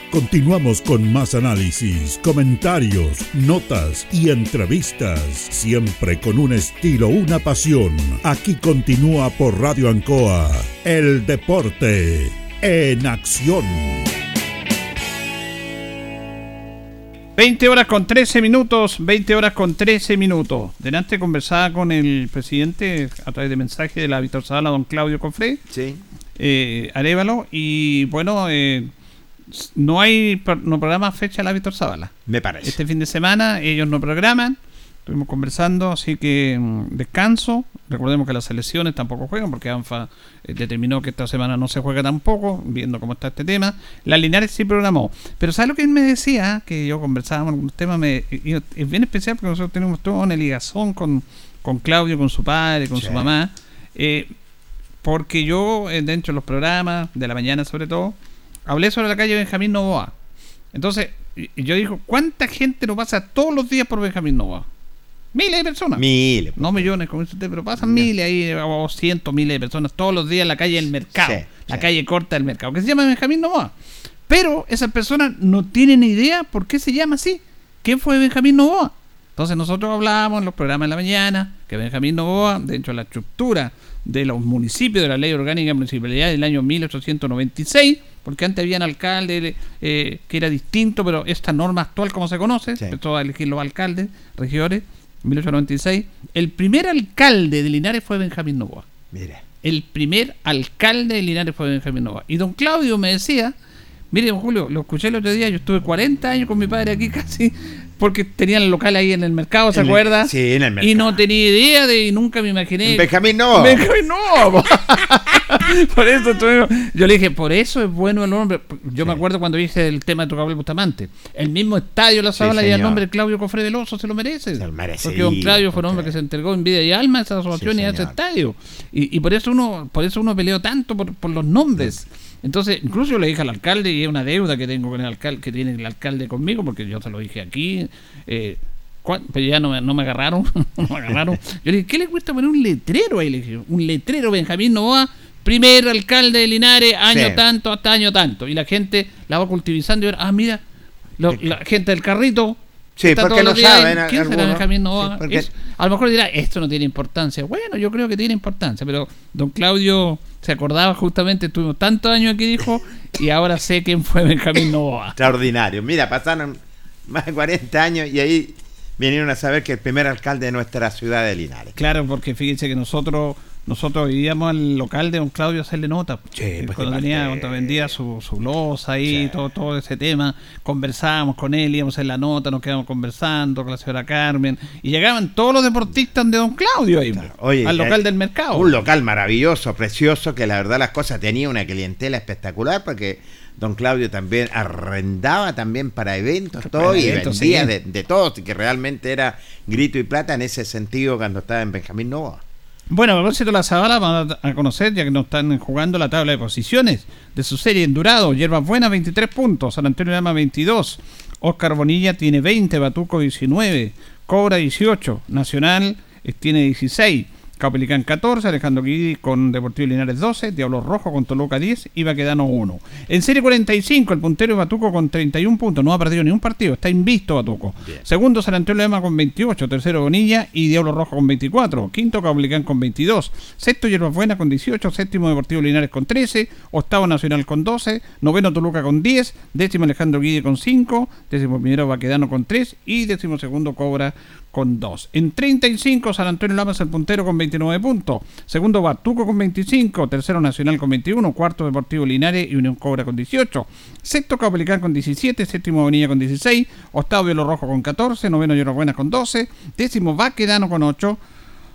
Continuamos con más análisis, comentarios, notas y entrevistas, siempre con un estilo, una pasión. Aquí continúa por Radio Ancoa El deporte en acción. 20 horas con 13 minutos, 20 horas con 13 minutos. Delante conversaba con el presidente a través de mensaje de la Víctor Zavala, don Claudio Cofré, Sí. eh, Arevalo, y bueno, eh, no hay no programa fecha la Víctor Zavala. Me parece. Este fin de semana ellos no programan, estuvimos conversando, así que mm, descanso. Recordemos que las selecciones tampoco juegan porque ANFA eh, determinó que esta semana no se juega tampoco, viendo cómo está este tema. La Linares sí programó. Pero ¿sabes lo que él me decía? Que yo conversábamos algunos temas, me, y- es bien especial porque nosotros tenemos toda una ligazón con, con Claudio, con su padre, con Sí. su mamá. eh, porque yo, eh, dentro de los programas, de la mañana sobre todo, hablé sobre la calle Benjamín Novoa. Entonces, yo digo, ¿cuánta gente no pasa todos los días por Benjamín Novoa? Miles de personas. Miles. no millones, como dice usted, pero pasan miles ahí, o cientos, miles de personas todos los días en la calle del mercado. Sí, la sí. calle corta del mercado, que se llama Benjamín Novoa. Pero esas personas no tienen idea por qué se llama así. ¿Quién fue Benjamín Novoa? Entonces nosotros hablábamos en los programas de la mañana que Benjamín Novoa, dentro de la estructura de los municipios de la Ley Orgánica de Municipalidad del año 1896, porque antes habían alcaldes eh, que era distinto, pero esta norma actual como se conoce, Sí. empezó a elegir los alcaldes, regidores, 1896, el primer alcalde de Linares fue Benjamín Novoa Mira. el primer alcalde de Linares fue Benjamín Nova. Y don Claudio me decía, mire don Julio, lo escuché el otro día, yo estuve 40 años con mi padre aquí casi, porque tenían el local ahí en el mercado, ¿se acuerda? sí, en el mercado. Y no tenía idea de, y nunca me imaginé. Benjamín no. Benjamín Nova. por eso yo le dije, por eso es bueno el nombre. Yo me acuerdo cuando dije el tema de Tocable Bustamante. El mismo estadio La Sí, Sabana y el nombre de Claudio Cofre del Oso se lo merece. Se lo merece, Porque don Claudio fue un hombre que se entregó en vida y alma a esa asociación Sí, y a ese estadio. Y, y por eso uno por eso uno peleó tanto por, por los nombres. Entonces, incluso yo le dije al alcalde, y es una deuda que tengo con el alcalde, que tiene el alcalde conmigo, porque yo se lo dije aquí, eh, ¿cuán- pero ya no, me- no me agarraron, no me agarraron. Yo le dije, ¿qué le cuesta poner un letrero ahí? Le dije, un letrero Benjamín Novoa, primer alcalde de Linares, año Sí. tanto, hasta año tanto. Y la gente la va cultivizando y ahora, ah, mira, lo- la gente del carrito. Sí, está porque ahí. saben, a- ¿Quién será. Benjamín Novoa? Sí, porque- Es- a lo mejor dirá, esto no tiene importancia. Bueno, yo creo que tiene importancia, pero don Claudio se acordaba justamente, tuvimos tantos años aquí, dijo, y ahora sé quién fue Benjamín Novoa. Extraordinario. Mira, pasaron más de 40 años y ahí vinieron a saber que el primer alcalde de nuestra ciudad de Linares. Claro, porque fíjense que nosotros nosotros iríamos al local de don Claudio a hacerle nota. Sí, Eh, pues, cuando parte- cuando vendía su, su losa ahí, Sí. todo, todo ese tema, conversábamos con él, íbamos a hacer la nota, nos quedamos conversando con la señora Carmen, y llegaban todos los deportistas de don Claudio ahí, Oye, al local del mercado. Un local maravilloso, precioso, que la verdad las cosas tenía una clientela espectacular porque don Claudio también arrendaba también para eventos, todo, y eventos, vendía sí. de, de todo, que realmente era grito y plata en ese sentido cuando estaba en Benjamín Novoa. Bueno, a propósito de la Zabala, vamos a conocer, ya que nos están jugando la tabla de posiciones de su serie en Durado. Hierbas Buenas, 23 puntos. San Antonio Lama, 22. Oscar Bonilla tiene 20. Batuco, 19. Cobra, 18. Nacional eh, tiene 16. Capelicán 14, Alejandro Guidi con Deportivo Linares 12, Diablo Rojo con Toluca 10 y Baquedano 1. En serie 45, el puntero es Batuco con 31 puntos, no ha perdido ni un partido, está invisto Batuco. Segundo, San Antonio Lema con 28, tercero Bonilla y Diablo Rojo con 24, quinto Capelicán con 22, sexto Hierbas Buena con 18, séptimo Deportivo Linares con 13, octavo Nacional con 12, noveno Toluca con 10, décimo Alejandro Guidi con 5, décimo primero Baquedano con 3 y décimo segundo Cobra con 2. En 35, San Antonio Lamas el puntero con 29 puntos. Segundo, Batuco con 25. Tercero, Nacional con 21. Cuarto, Deportivo Linares y Unión Cobra con 18. Sexto, Capelicán con 17. Séptimo, Bonilla con 16. Octavo, Violo Rojo con 14. Noveno, Lloro Buena con 12. Décimo, Baquedano con 8.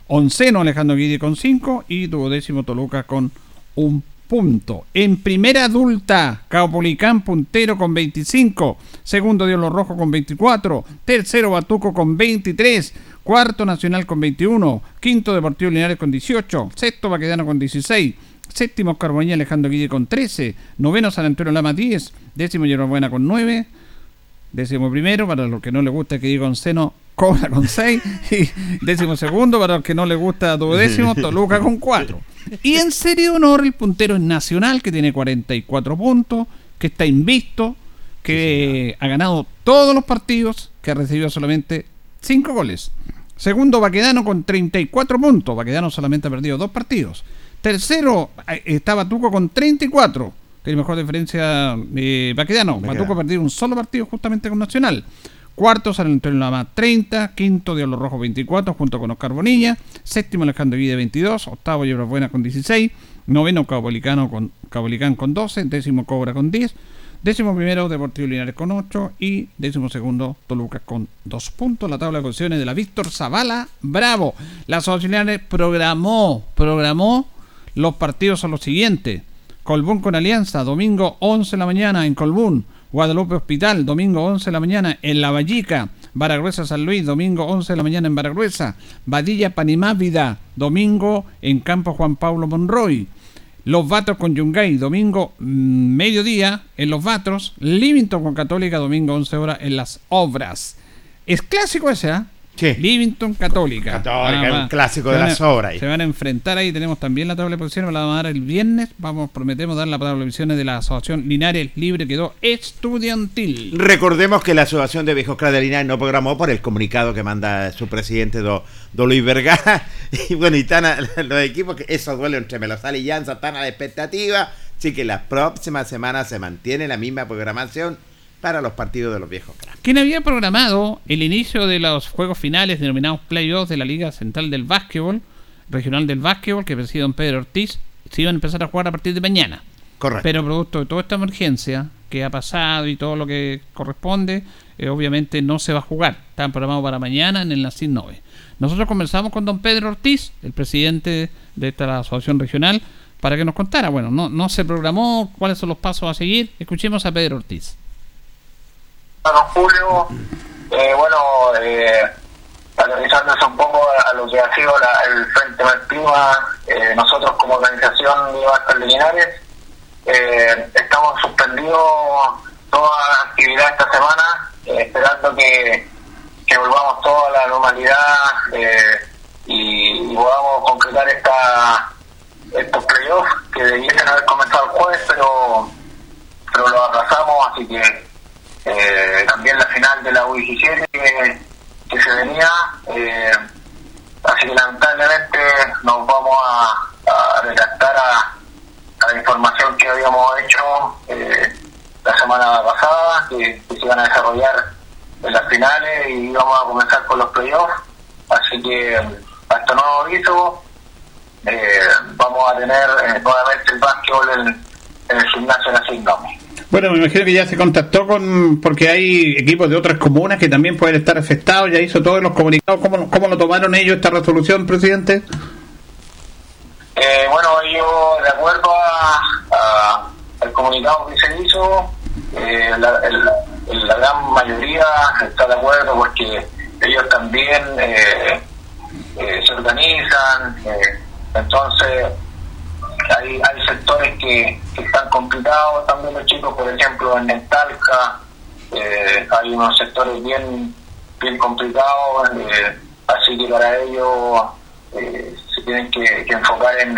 Onceno, Alejandro Guidi con 5. Y duodécimo, Toluca con un punto. En primera adulta, Caupolicán puntero con 25. Segundo, Diablo Rojo con 24. Tercero, Batuco con 23. Cuarto, Nacional con 21. Quinto, Deportivo Linares con 18. Sexto, Baquedano con 16. Séptimo, Oscar Bonilla, Alejandro Guille con 13. Noveno, San Antonio Lama 10. Décimo, Buena con 9. Décimo primero, para los que no les gusta que diga seno, Cobra con 6. Y décimo segundo, para los que no les gusta duodécimo, Toluca con 4. Y en serie de honor, el puntero es Nacional, que tiene 44 puntos, que está invisto, que ha ganado todos los partidos, que ha recibido solamente 5 goles. Segundo, Baquedano con 34 puntos. Baquedano solamente ha perdido dos partidos. Tercero eh, está Batuco con 34. Tiene mejor diferencia eh, Baquedano. Baquedano. Batuco perdió un solo partido justamente con Nacional. Cuarto, San Antonio Lama 30. Quinto, Diablo Rojo 24, junto con Oscar Bonilla. Séptimo, Alejandro Vide 22. Octavo, Yebras Buena con 16. Noveno, Caupolicano con, Caupolicán con 12. Décimo, Cobra con 10. Décimo primero, Deportivo Linares con 8. Y décimo segundo, Toluca con 2 puntos. La tabla de posiciones de la Víctor Zavala Bravo. La Asociación Linares programó, programó los partidos son los siguientes. Colbún con Alianza, domingo 11 de la mañana en Colbún. Guadalupe Hospital, domingo 11 de la mañana en La Vallica. Baragruesa San Luis, domingo 11 de la mañana en Baragruesa. Badilla Panimávida, domingo en Campo Juan Pablo Monroy. Los Vatos con Yungay, domingo mm, mediodía en Los Vatos. Livington con Católica, domingo 11 horas en Las Obras. Es clásico ese, ¿ah? Sí. Livington Católica. Católica, Ah, un clásico de las obras. Se van a enfrentar ahí. Tenemos también la tabla de posiciones. La vamos a dar el viernes. Vamos, prometemos dar la tabla de posiciones de la Asociación Linares Libre. Quedó estudiantil. Recordemos que la Asociación de Viejos Cras de Linares no programó por el comunicado que manda su presidente, do, do Luis Vergara. Y bueno, y están a- los equipos, que eso duele entre Melosal y Llanza, están a la expectativa. Así que la próxima semana se mantiene la misma programación para los partidos de los Viejos. Quien había programado el inicio de los juegos finales denominados playoffs de la Liga Central del Básquetbol, Regional del Básquetbol, que preside don Pedro Ortiz, se iban a empezar a jugar a partir de mañana. Correcto. Pero producto de toda esta emergencia que ha pasado y todo lo que corresponde, eh, obviamente no se va a jugar. Están programados para mañana en el Nacin 9. Nosotros conversamos con don Pedro Ortiz, el presidente de esta asociación regional, para que nos contara. Bueno, no, no se programó cuáles son los pasos a seguir. Escuchemos a Pedro Ortiz. Don Julio, eh, bueno, eh, analizándose un poco a, lo que ha sido la- el Frente Martiva, eh, nosotros como organización de Bastas de Linares eh, estamos suspendidos toda actividad esta semana, eh, esperando que, que volvamos toda la normalidad eh, y, y podamos concretar esta estos playoffs que debiesen haber comenzado el jueves, pero pero lo aplazamos, así que eh, también la final de la U17 que, se venía. eh, así que lamentablemente nos vamos a, a redactar a, a la información que habíamos hecho eh, la semana pasada, que, se iban a desarrollar en las finales y íbamos a comenzar con los playoffs. Así que hasta nuevo aviso eh, vamos a tener eh, nuevamente el básquetbol en, el gimnasio de la Signomi. Bueno, me imagino que ya se contactó con, porque hay equipos de otras comunas que también pueden estar afectados, ya hizo todos los comunicados. ¿Cómo, cómo lo tomaron ellos esta resolución, presidente? Eh, bueno, yo de acuerdo a, a- al comunicado que se hizo, eh, la, el- la gran mayoría está de acuerdo porque ellos también eh, eh, se organizan, eh, entonces hay, hay sectores que, están complicados también los chicos, por ejemplo en Talca eh, hay unos sectores bien bien complicados, eh, así que para ellos eh, se tienen que, enfocar en,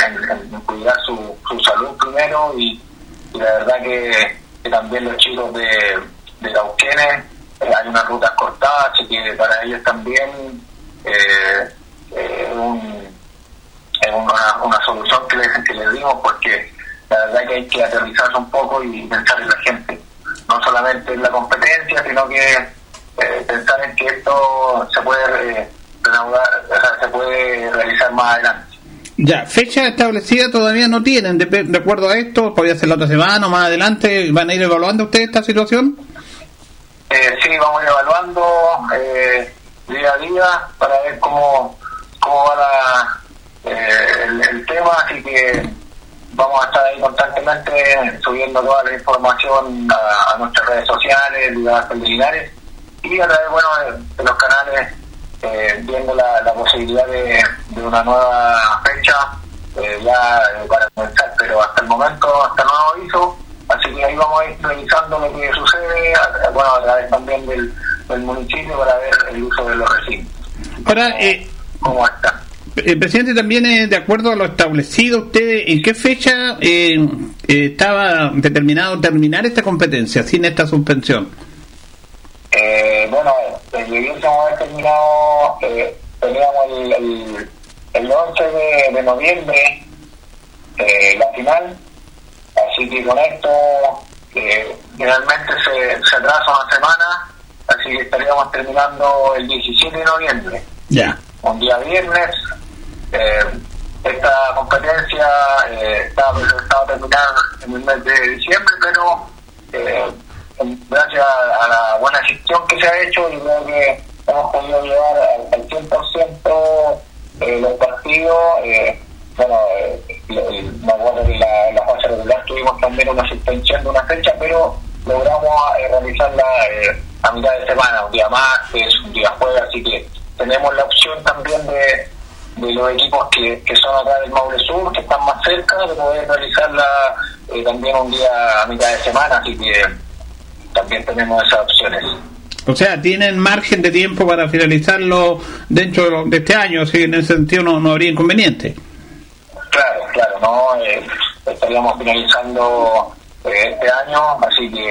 cuidar su, su salud primero y, la verdad que, también los chicos de, de eh, hay unas rutas cortadas, así que para ellos también eh, eh, un- es una, una solución que les, que les dimos porque la verdad que hay que aterrizarse un poco y pensar en la gente. No solamente en la competencia, sino que eh, pensar en que esto se puede eh, reanudar, o sea, se puede realizar más adelante. Ya, fecha establecida todavía no tienen, de, de acuerdo a esto, podría ser la otra semana o más adelante, ¿van a ir evaluando ustedes esta situación? Eh, sí, vamos a ir evaluando eh, día a día para ver cómo, cómo va la, el, el así que vamos a estar ahí constantemente subiendo toda la información a, a nuestras redes sociales, Ligas Preliminares, y a través bueno, de, de los canales eh, viendo la, la posibilidad de, de una nueva fecha eh, ya eh, para comenzar, pero hasta el momento, hasta nuevo aviso, así que ahí vamos a ir revisando lo que sucede, a- bueno, a través también del, del municipio para ver el uso de los recintos. Ahora, eh, ¿Cómo está? El presidente también, eh, de acuerdo a lo establecido, ¿usted en qué fecha eh, eh, estaba determinado terminar esta competencia sin esta suspensión? Eh, bueno, debiésemos haber terminado, eh, teníamos el, el, el 11 de, de noviembre eh, la final. Así que con esto eh, generalmente se, se atrasa una semana, así que estaríamos terminando el 17 de noviembre, Ya. un día viernes. Eh, esta competencia eh, estaba estaba a terminar en el mes de diciembre, pero eh, gracias a la buena gestión que se ha hecho, yo creo que hemos podido llevar al, al 100% eh, los partidos. Bueno, eh, me acuerdo que la, la fase regular tuvimos también una suspensión de una fecha, pero logramos eh, realizarla eh, a mitad de semana, un día martes, un día jueves, así que tenemos la opción también de, de los equipos que, que son acá del Maule Sur, que están más cerca, de poder realizarla eh, también un día a mitad de semana, así que también tenemos esas opciones. O sea, tienen margen de tiempo para finalizarlo dentro de este año, así que en ese sentido no, no habría inconveniente. Claro, claro, ¿no? Eh, estaríamos finalizando eh, este año, así que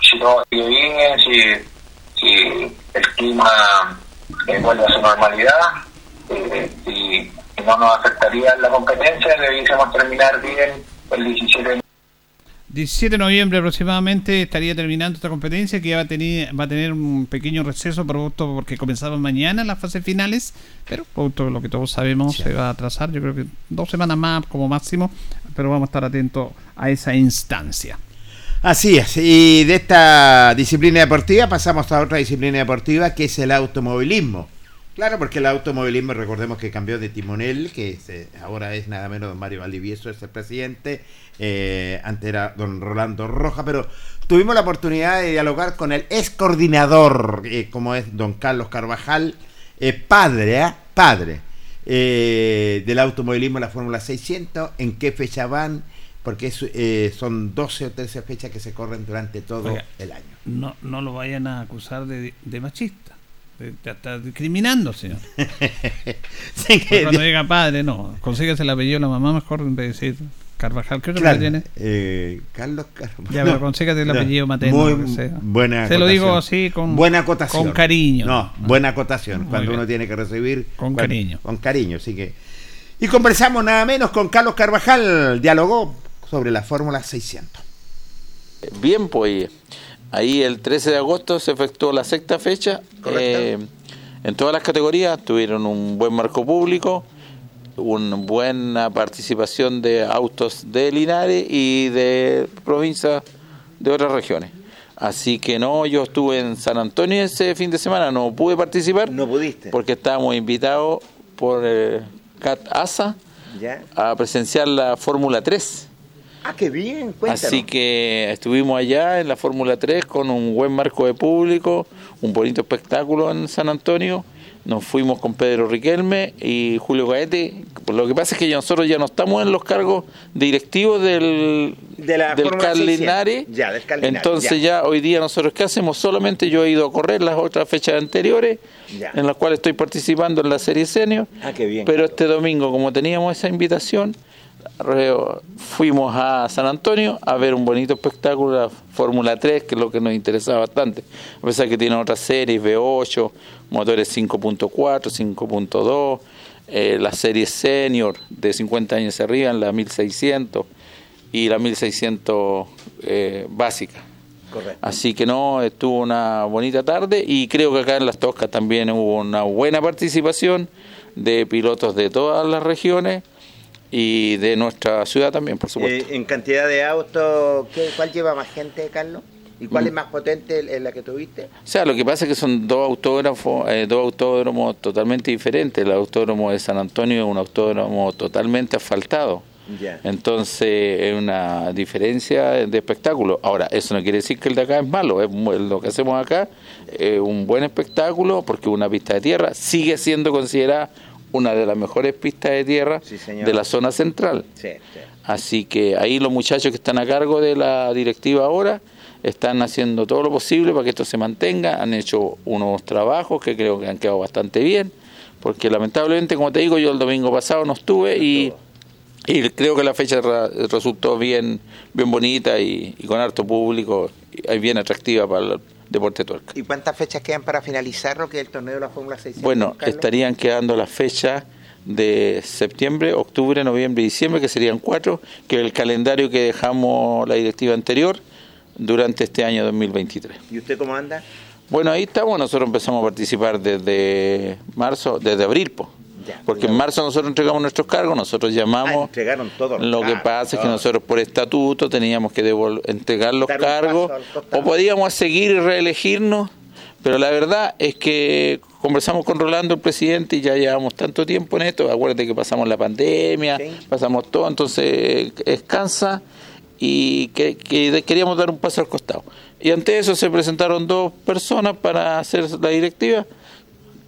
si todo sigue bien, si, si el clima eh, vuelve a su normalidad, eh, y, no nos afectaría la competencia, debiésemos terminar bien el 17 de 17 de noviembre aproximadamente estaría terminando esta competencia que ya va a tener, va a tener un pequeño receso producto porque comenzaban mañana las fases finales, pero producto de lo que todos sabemos se va a atrasar, yo creo que dos semanas más como máximo, pero vamos a estar atentos a esa instancia. Así es, y de esta disciplina deportiva pasamos a otra disciplina deportiva que es el automovilismo. Claro, porque el automovilismo, recordemos que cambió de timonel, que es, eh, ahora es nada menos don Mario Valdivieso, es el presidente, eh, antes era don Rolando Roja, pero tuvimos la oportunidad de dialogar con el ex coordinador, eh, como es don Carlos Carvajal, eh, padre, ¿ah? padre eh, del automovilismo en la Fórmula 600, en qué fecha van, porque es, eh, son 12 o 13 fechas que se corren durante todo Oiga. el año. No, no lo vayan a acusar de, de machista, de, de estar discriminando, señor. Sí, que- Cuando diga padre, no, consíguese el apellido de la mamá mejor en vez de decir Carvajal. ¿Qué otro Claro, tiene? eh, Carlos Carvajal. Ya, pero consígate el no, apellido materno, Muy lo que sea. buena Se lo digo acotación. así con- buena acotación. con cariño. No, buena acotación. Muy cuando bien. uno tiene que recibir. Con cuando- cariño. Con cariño, así que. Y conversamos nada menos con Carlos Carvajal. Dialogó sobre la Fórmula 600. Bien, pues ahí el 13 de agosto se efectuó la sexta fecha. Eh, en todas las categorías tuvieron un buen marco público, una buena participación de autos de Linares y de provincias de otras regiones. Así que no, yo estuve en San Antonio ese fin de semana, no pude participar. No pudiste. Porque estábamos invitados por eh, CAT ASA ¿Ya? a presenciar la Fórmula 3. Ah, qué bien, cuéntanos. Así que estuvimos allá en la Fórmula 3 con un buen marco de público, un bonito espectáculo en San Antonio. Nos fuimos con Pedro Riquelme y Julio Gaete. Lo que pasa es que nosotros ya no estamos en los cargos directivos del, De la del Fórmula CAR 600. Linares. Ya, del CAR Linares, Entonces ya. hoy día nosotros qué hacemos? Solamente yo he ido a correr las otras fechas anteriores, Ya. en las cuales estoy participando en la serie senior. Ah, qué bien. Pero este domingo, como teníamos esa invitación, fuimos a San Antonio a ver un bonito espectáculo, la Fórmula 3, que es lo que nos interesa bastante. A pesar que tiene otras series, V8, motores 5.4, 5.2, eh, la serie senior de 50 años arriba, en la 1600 y la 1600 eh, básica. Correcto. Así que no, estuvo una bonita tarde y creo que acá en Las Toscas también hubo una buena participación de pilotos de todas las regiones y de nuestra ciudad también, por supuesto. Eh, en cantidad de autos, ¿qué- ¿cuál lleva más gente, Carlos? ¿Y cuál Mm. es más potente en la que tuviste? O sea, lo que pasa es que son dos autógrafos, eh, dos autódromos totalmente diferentes. El autódromo de San Antonio es un autódromo totalmente asfaltado. Ya. Entonces es una diferencia de espectáculo. Ahora, eso no quiere decir que el de acá es malo. Es lo que hacemos acá es un buen espectáculo porque una pista de tierra sigue siendo considerada una de las mejores pistas de tierra Sí, de la zona central. Sí, sí. Así que ahí los muchachos que están a cargo de la directiva ahora están haciendo todo lo posible para que esto se mantenga. Han hecho unos trabajos que creo que han quedado bastante bien, porque lamentablemente, como te digo, yo el domingo pasado no estuve y, y creo que la fecha resultó bien, bien bonita y, y con harto público y bien atractiva para el deporte tuerca. ¿Y cuántas fechas quedan para finalizar lo que es el torneo de la Fórmula 600? Bueno, estarían quedando las fechas de septiembre, octubre, noviembre y diciembre, que serían cuatro, que es el calendario que dejamos la directiva anterior durante este año 2023. ¿Y usted cómo anda? Bueno, ahí estamos, nosotros empezamos a participar desde marzo, desde abril, po. Ya, porque en marzo nosotros entregamos nuestros cargos, nosotros Ah, llamamos, entregaron todo. lo que pasa es que nosotros por estatuto teníamos que entregar los Dar cargos o podíamos seguir y reelegirnos, pero la verdad es que conversamos con Rolando, el presidente, y ya llevamos tanto tiempo en esto, acuérdate que pasamos la pandemia, pasamos todo, entonces es cansa y que, que queríamos dar un paso al costado. Y ante eso se presentaron dos personas para hacer la directiva,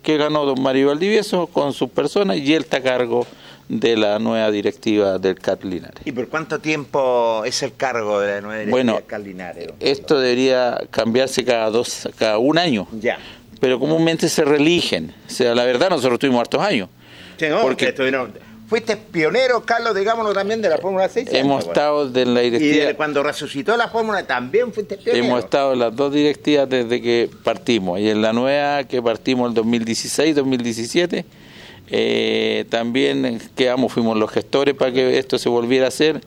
que ganó don Mario Valdivieso con sus personas y él está a cargo de la nueva directiva del CAT Linares. ¿Y por cuánto tiempo es el cargo de la nueva directiva Bueno, del CAT Linares? Esto debería cambiarse cada dos, cada un año. Ya. Pero comúnmente se reeligen. O sea, la verdad nosotros tuvimos hartos años. Sí, ¿no? Porque- Que estuvieron- Fuiste pionero, Carlos, digámoslo también, de la Fórmula 6. Hemos estado de la Y directiva, de cuando resucitó la Fórmula también fuiste pionero. hemos estado en las dos directivas desde que partimos. Y en la nueva que partimos el 2016-2017, eh, también quedamos, fuimos los gestores para que esto se volviera a hacer,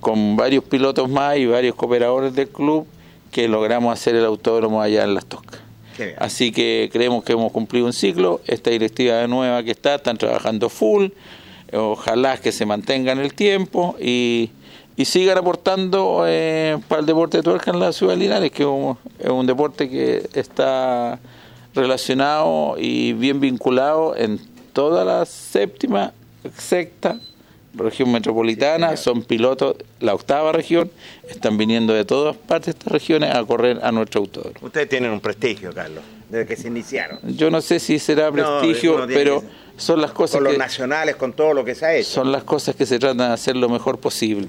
con varios pilotos más y varios cooperadores del club, que logramos hacer el autódromo allá en Las Toscas. Así que creemos que hemos cumplido un ciclo. Esta directiva nueva que está, están trabajando full. Ojalá que se mantenga en el tiempo y, y sigan aportando eh, para el deporte de tuerca en la ciudad de Linares, que es un, es un deporte que está relacionado y bien vinculado en toda la séptima, sexta región metropolitana, son pilotos, la octava región, están viniendo de todas partes de estas regiones a correr a nuestro autódromo. Ustedes tienen un prestigio, Carlos, desde que se iniciaron. Yo no sé si será prestigio, pero que- son las cosas Con los que nacionales, con todo lo que se ha hecho. son las cosas que se tratan de hacer lo mejor posible.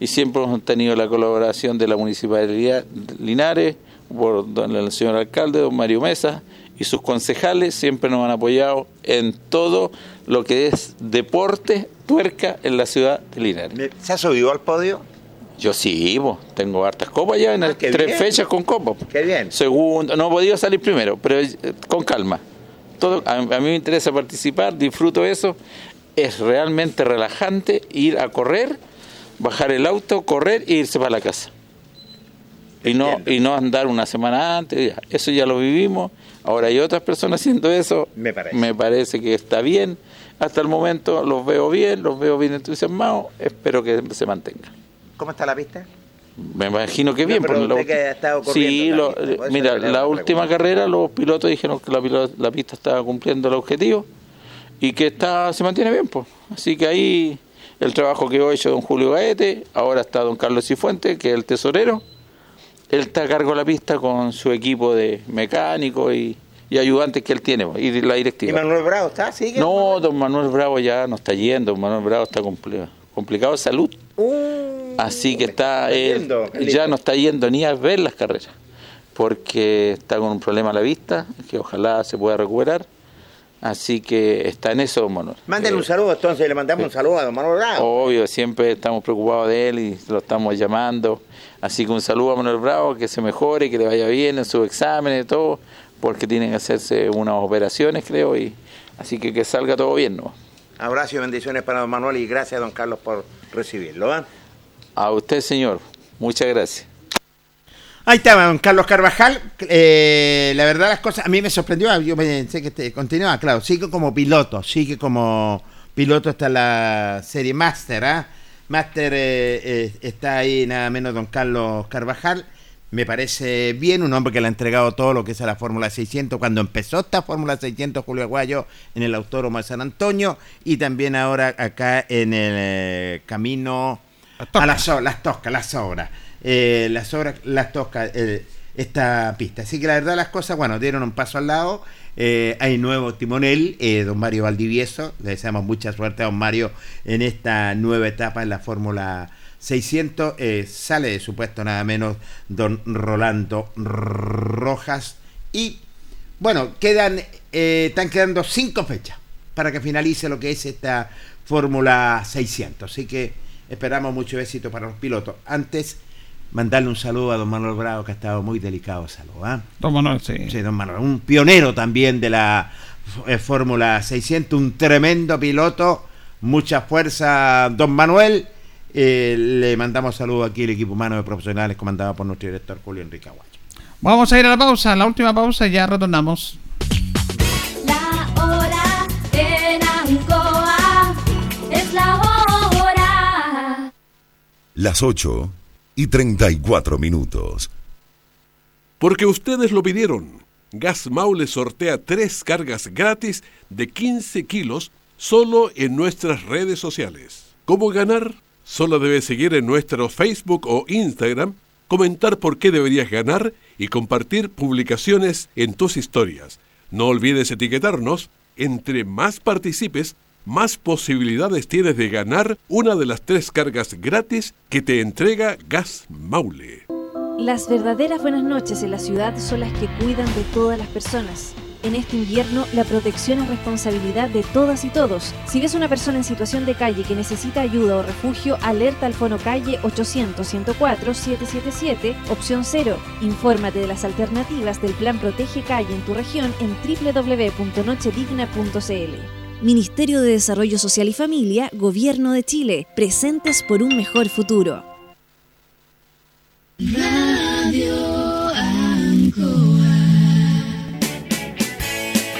Y siempre hemos tenido la colaboración de la Municipalidad Linares, por don- el señor alcalde, don Mario Mesa, y sus concejales siempre nos han apoyado en todo lo que es deporte, tuerca en la ciudad de Linares. ¿Se ha subido al podio? Yo sí, po, tengo hartas copas ya, en el- Ah, qué tres bien. fechas con copas. Qué bien. Segundo, no he podido salir primero, pero eh, con calma. Todo, a, a mí me interesa participar, disfruto eso. Es realmente relajante ir a correr, bajar el auto, correr e irse para la casa. Y no, y no andar una semana antes, ya. eso ya lo vivimos. Ahora hay otras personas haciendo eso. Me parece. parece que está bien. Hasta el momento los veo bien, los veo bien entusiasmados. Espero que se mantenga. ¿Cómo está la pista? Me imagino que No, bien. pero porque la que ha sí, la lo- pista, mira, la última carrera los pilotos dijeron que la, pista estaba cumpliendo el objetivo y que está se mantiene bien. Pues. Así que ahí el trabajo que ha hecho don Julio Gaete, ahora está don Carlos Cifuente, que es el tesorero. Él está a cargo de la pista con su equipo de mecánicos y, y ayudantes que él tiene pues, y la ¿Y directiva. Manuel Bravo está? ¿Sigue? No, don Manuel Bravo ya no está yendo, don Manuel Bravo está compli- complicado de salud. Así que está, él ya no está yendo ni a ver las carreras, porque está con un problema a la vista, que ojalá se pueda recuperar. Así que está en eso, don Manuel. Mándale Eh, un saludo, entonces le mandamos un saludo a don Manuel Bravo. Obvio, siempre estamos preocupados de él y lo estamos llamando. Así que un saludo a Manuel Bravo, que se mejore, que le vaya bien en sus exámenes y todo, porque tienen que hacerse unas operaciones, creo, y así que que salga todo bien, ¿no? Abrazo y bendiciones para don Manuel y gracias don Carlos por recibirlo. ¿ah? A usted, señor. Muchas gracias. Ahí estaba don Carlos Carvajal. Eh, la verdad las cosas, a mí me sorprendió, yo pensé que este, continuaba, claro, sigue como piloto, sigue como piloto hasta la serie Master, ¿ah? Master eh, eh, está ahí nada menos don Carlos Carvajal. Me parece bien, un hombre que le ha entregado todo lo que es a la Fórmula 600 cuando empezó esta Fórmula 600 Julio Aguayo en el Autódromo de San Antonio y también ahora acá en el eh, camino a las, las toscas, las obras. Eh, las obras, las toscas, eh, esta pista. Así que la verdad las cosas, bueno, dieron un paso al lado. Eh, hay nuevo timonel, eh, don Mario Valdivieso. Le deseamos mucha suerte a don Mario en esta nueva etapa en la Fórmula 600. Eh, sale de su puesto nada menos don Rolando Rojas. Y bueno, quedan, eh, están quedando cinco fechas para que finalice lo que es esta Fórmula 600. Así que esperamos mucho éxito para los pilotos. Antes, mandarle un saludo a don Manuel Bravo, que ha estado muy delicado de salud. ¿ah? Don Manuel, sí. Sí, don Manuel, un pionero también de la eh, Fórmula 600, un tremendo piloto, mucha fuerza, don Manuel. Eh, le mandamos saludos aquí al equipo humano de profesionales comandado por nuestro director Julio Enrique Aguayo. Vamos a ir a la pausa, la última pausa y ya retornamos. La hora en Ancoa es la hora. Las 8 y 34 minutos. Porque ustedes lo pidieron. Gas Maule sortea tres cargas gratis de 15 kilos solo en nuestras redes sociales. ¿Cómo ganar? Solo debes seguir en nuestro Facebook o Instagram, comentar por qué deberías ganar y compartir publicaciones en tus historias. No olvides etiquetarnos. Entre más participes, más posibilidades tienes de ganar una de las tres cargas gratis que te entrega Gas Maule. Las verdaderas buenas noches en la ciudad son las que cuidan de todas las personas. En este invierno, la protección es responsabilidad de todas y todos. Si ves una persona en situación de calle que necesita ayuda o refugio, alerta al Fono Calle 800-104-777, opción 0. Infórmate de las alternativas del Plan Protege Calle en tu región en www.nochedigna.cl. Ministerio de Desarrollo Social y Familia, Gobierno de Chile, presentes por un mejor futuro. Radio.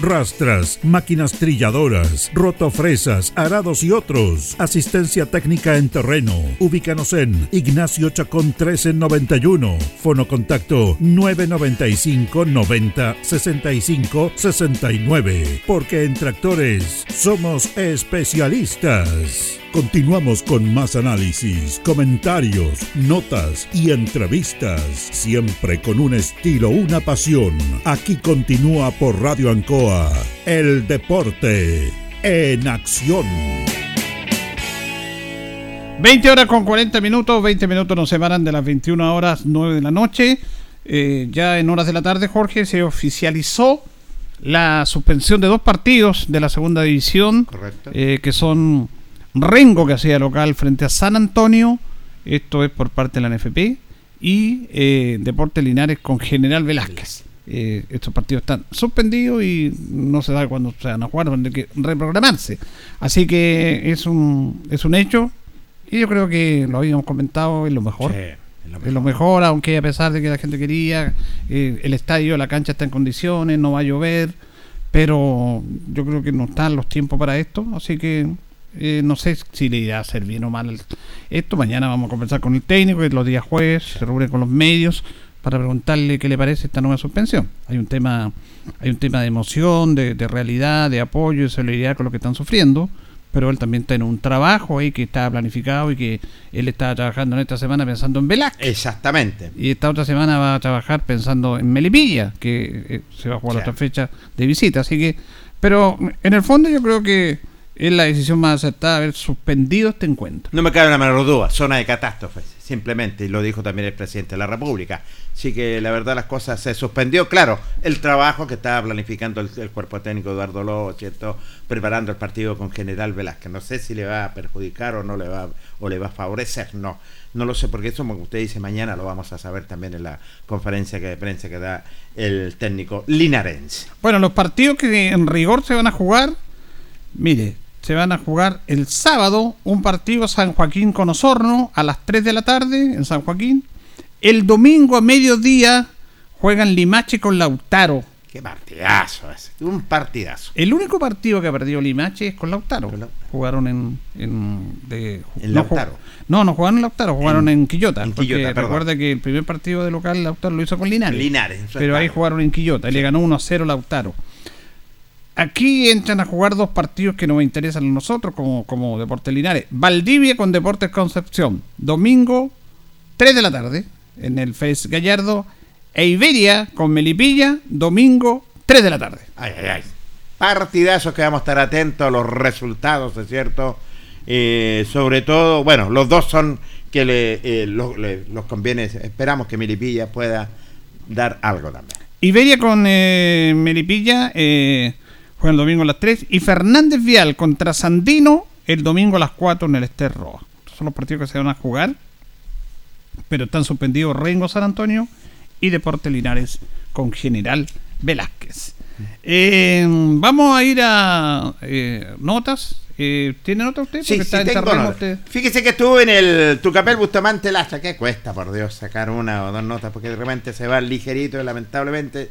rastras, máquinas trilladoras, rotofresas, arados y otros. Asistencia técnica en terreno. Ubícanos en Ignacio Chacón 1391. Fono contacto 995 90 65 69. Porque en tractores somos especialistas. Continuamos con más análisis, comentarios, notas y entrevistas, siempre con un estilo, una pasión. Aquí continúa por Radio Ancoa, el deporte en acción. 20 horas con 40 minutos, 20 minutos nos separan de las 21 horas 9 de la noche. Eh, ya en horas de la tarde, Jorge, se oficializó la suspensión de dos partidos de la segunda división, Correcto. eh, que son Rengo, que hacía local frente a San Antonio, esto es por parte de la NFP, y eh, Deportes Linares con General Velázquez. Eh, estos partidos están suspendidos y no se sabe cuándo se van a jugar, van a tener que reprogramarse. Así que es un, es un hecho y yo creo que lo habíamos comentado, es lo mejor. Sí, es lo Es lo mejor, aunque a pesar de que la gente quería, eh, el estadio, la cancha está en condiciones, no va a llover, pero yo creo que no están los tiempos para esto, así que eh, no sé si le irá a hacer bien o mal esto. Mañana vamos a conversar con el técnico, que los días jueves se reúne con los medios para preguntarle qué le parece esta nueva suspensión. Hay un tema, hay un tema de emoción, de, de realidad, de apoyo, de solidaridad con lo que están sufriendo pero él también tiene un trabajo ahí que está planificado y que él está trabajando en esta semana pensando en Velázquez. Exactamente. Y esta otra semana va a trabajar pensando en Melipilla, que eh, se va a jugar otra fecha de visita. Así que, pero en el fondo yo creo que es la decisión más acertada haber suspendido este encuentro. No me cabe la menor duda, zona de catástrofe, simplemente, y lo dijo también el presidente de la República. Así que la verdad las cosas se suspendió, claro, el trabajo que estaba planificando el, el cuerpo técnico Eduardo Lobo, ¿cierto? Preparando el partido con General Velázquez. No sé si le va a perjudicar o no le va o le va a favorecer, no. No lo sé, porque eso, como usted dice, mañana lo vamos a saber también en la conferencia de prensa que da el técnico linarense. Bueno, los partidos que en rigor se van a jugar, mire, se van a jugar el sábado un partido San Joaquín con Osorno a las 3 de la tarde en San Joaquín. El domingo a mediodía juegan Limache con Lautaro. Qué partidazo ese, un partidazo. El único partido que ha perdido Limache es con Lautaro. Jugaron en. en, de- ¿En no, Lautaro? No, no jugaron en Lautaro, jugaron en, Quillota. en porque Quillota, recuerda que el primer partido de local Lautaro lo hizo con Linares. Linares, Pero ahí jugaron en Quillota y le ganó 1 a 0 Lautaro. Aquí entran a jugar dos partidos que nos interesan a nosotros como, como Deportes Linares. Valdivia con Deportes Concepción. Domingo, 3 de la tarde, en el FES Gallardo. E Iberia con Melipilla, domingo, 3 de la tarde. Ay, ay, ay. partidazos que vamos a estar atentos a los resultados, es cierto. Eh, sobre todo, bueno, los dos son que le, eh, lo- le- los conviene, esperamos que Milipilla pueda dar algo también. Iberia con eh, Melipilla eh, juega el domingo a las 3 y Fernández Vial contra Sandino el domingo a las 4 en el Ester Roa. Estos Son los partidos que se van a jugar, pero están suspendidos Rengo San Antonio y Deporte Linares con General Velázquez. Eh, vamos a ir a eh, notas. Eh, ¿Tiene nota usted? Sí, sí, tengo usted. Fíjese que estuve en el Tucapel Bustamante Lastra. ¿Qué cuesta, por Dios, sacar una o dos notas? Porque de repente se va ligerito y lamentablemente.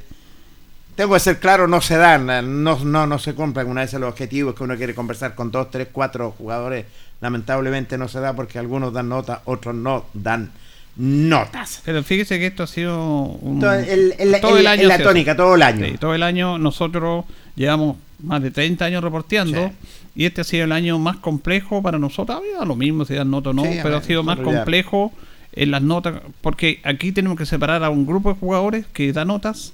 Tengo que ser claro, no se dan, no, no, no se cumplen una vez los objetivos que uno quiere conversar con dos, tres, cuatro jugadores. Lamentablemente no se da porque algunos dan notas, otros no dan notas. Pero fíjese que esto ha sido un- Todo el- el- todo el- el año en la tónica, todo el año. Sí, todo el año nosotros llevamos más de 30 años reporteando y este ha sido el año más complejo para nosotros. Había lo mismo si dan nota o no, Sí, pero ha sido más complejo en las notas porque aquí tenemos que separar a un grupo de jugadores que da notas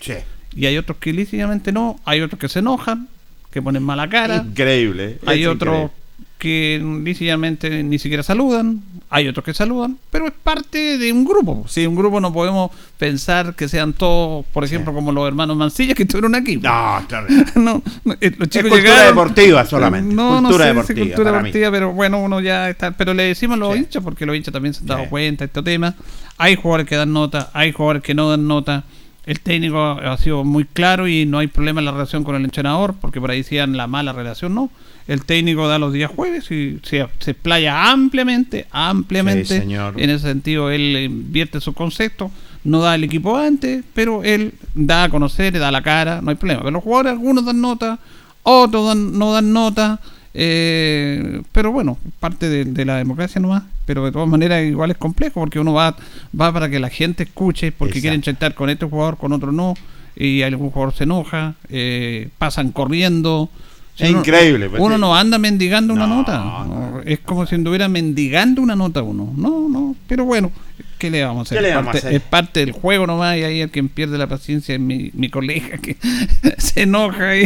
y hay otros que lícitamente no, hay otros que se enojan, que ponen mala cara. Increíble. Hay otros que lícitamente ni siquiera saludan, hay otros que saludan, pero es parte de un grupo. Si un grupo no podemos pensar que sean todos, por ejemplo, como los hermanos Mancilla que estuvieron aquí. No, claro. no, no, eh, los chicos cultura llegaron- deportiva solamente, No, cultura no sé deportiva, cultura mí. deportiva, pero bueno, uno ya está. Pero le decimos a los hinchas porque los hinchas también se han dado cuenta de este tema. Hay jugadores que dan nota, hay jugadores que no dan nota. El técnico ha sido muy claro y no hay problema en la relación con el entrenador, porque por ahí decían la mala relación, no. El técnico da los días jueves y se, se explaya ampliamente, ampliamente. Sí, señor. En ese sentido, él invierte su concepto, no da el equipo antes, pero él da a conocer, da la cara, no hay problema. Pero los jugadores, algunos dan nota, otros dan- no dan nota, eh, pero bueno, parte de, de la democracia nomás. Pero de todas maneras, igual es complejo porque uno va, va para que la gente escuche, porque quieren chantar con este jugador, con otro no, y algún jugador se enoja, eh, pasan corriendo. Es uno- increíble, pues, Uno no anda mendigando una nota. no, Es como si anduviera mendigando una nota uno. No, no. Pero bueno, ¿qué le vamos a hacer? ¿Qué le Es parte- hacer? Es parte del juego nomás y ahí el quien pierde la paciencia es mi, mi colega que se enoja. Y,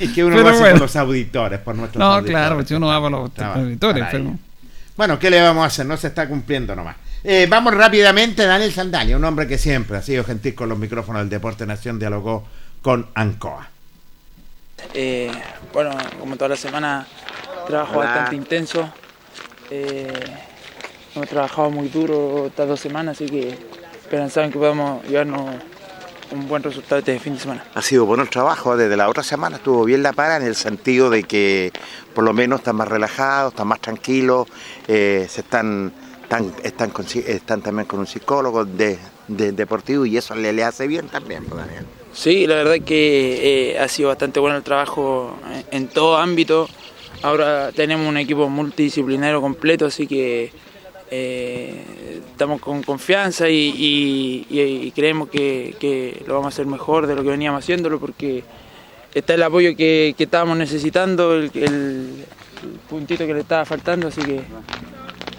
Es que uno Pero hace bueno. por los auditores, por nuestros No, auditores. claro, si uno va para los Estaba- auditores. pero-. Bueno, ¿qué le vamos a hacer? No se está cumpliendo nomás. Eh, vamos rápidamente, Daniel Sandalia, un hombre que siempre ha sido gentil con los micrófonos del Deporte Nación, dialogó con Ancoa. Eh, bueno, como toda la semana, trabajo Hola. bastante intenso. Eh, hemos trabajado muy duro estas dos semanas, así que esperanzado en que podamos llevarnos un buen resultado este fin de semana. Ha sido bueno el trabajo, desde la otra semana estuvo bien la para en el sentido de que por lo menos están más relajados, están más tranquilos, eh, se están, están, están, con psi- están también con un psicólogo de, de- deportivo y eso le, le hace bien también, pues, Daniel. Sí, la verdad que eh, ha sido bastante bueno el trabajo en, en todo ámbito. Ahora tenemos un equipo multidisciplinario completo, así que eh, estamos con confianza y, y- y- y creemos que, que lo vamos a hacer mejor de lo que veníamos haciéndolo porque está el apoyo que, que estábamos necesitando, el, el- el puntito que le estaba faltando, así que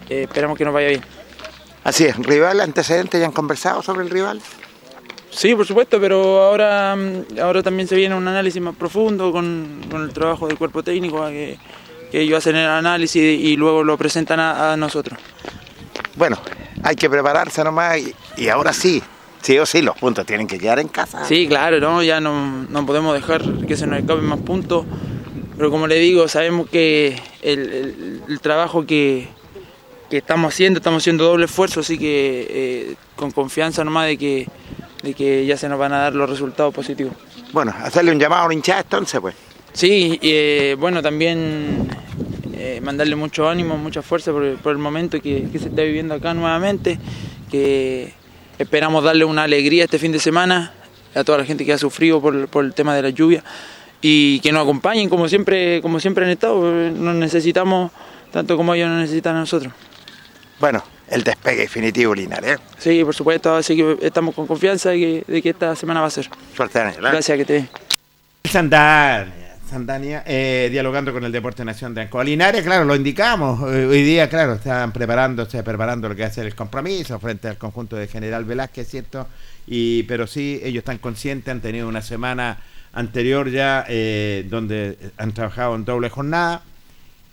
eh, esperamos que nos vaya bien. Así es, rival, antecedentes, ¿ya han conversado sobre el rival? Sí, por supuesto, pero ahora, mm, ahora también se viene un análisis más profundo con, con el trabajo del cuerpo técnico, que, que ellos hacen el análisis y luego lo presentan a, a nosotros. Bueno, hay que prepararse nomás y, y ahora sí, sí o sí, los puntos tienen que quedar en casa. Sí, claro, ¿no? ya no, no podemos dejar que se nos escapen más puntos, pero como le digo, sabemos que el, el- el trabajo que, que estamos haciendo, estamos haciendo doble esfuerzo, así que eh, con confianza nomás de que, de que ya se nos van a dar los resultados positivos. Bueno, hacerle un llamado a la hinchada entonces, pues. Sí, y, eh, bueno, también eh, mandarle mucho ánimo, mucha fuerza por el, por el momento que, que se está viviendo acá nuevamente, que esperamos darle una alegría este fin de semana a toda la gente que ha sufrido por, por el tema de la lluvia y que nos acompañen como siempre, como siempre han estado, eh, nos necesitamos tanto como ellos nos necesitan a nosotros. Bueno, el despegue definitivo, Linares. ¿eh? Sí, por supuesto, así que estamos con confianza de que, de que esta semana va a ser. Suerte, Daniel. ¿eh? Gracias, que te. Sandania, Sandania eh, dialogando con el Deporte Nación de Ancoa. Linares, claro, lo indicamos. eh, Hoy día, claro, están preparándose, preparando lo que ser el compromiso frente al conjunto de General Velázquez, ¿cierto? Y, pero sí, ellos están conscientes, han tenido una semana anterior ya eh, donde han trabajado en doble jornada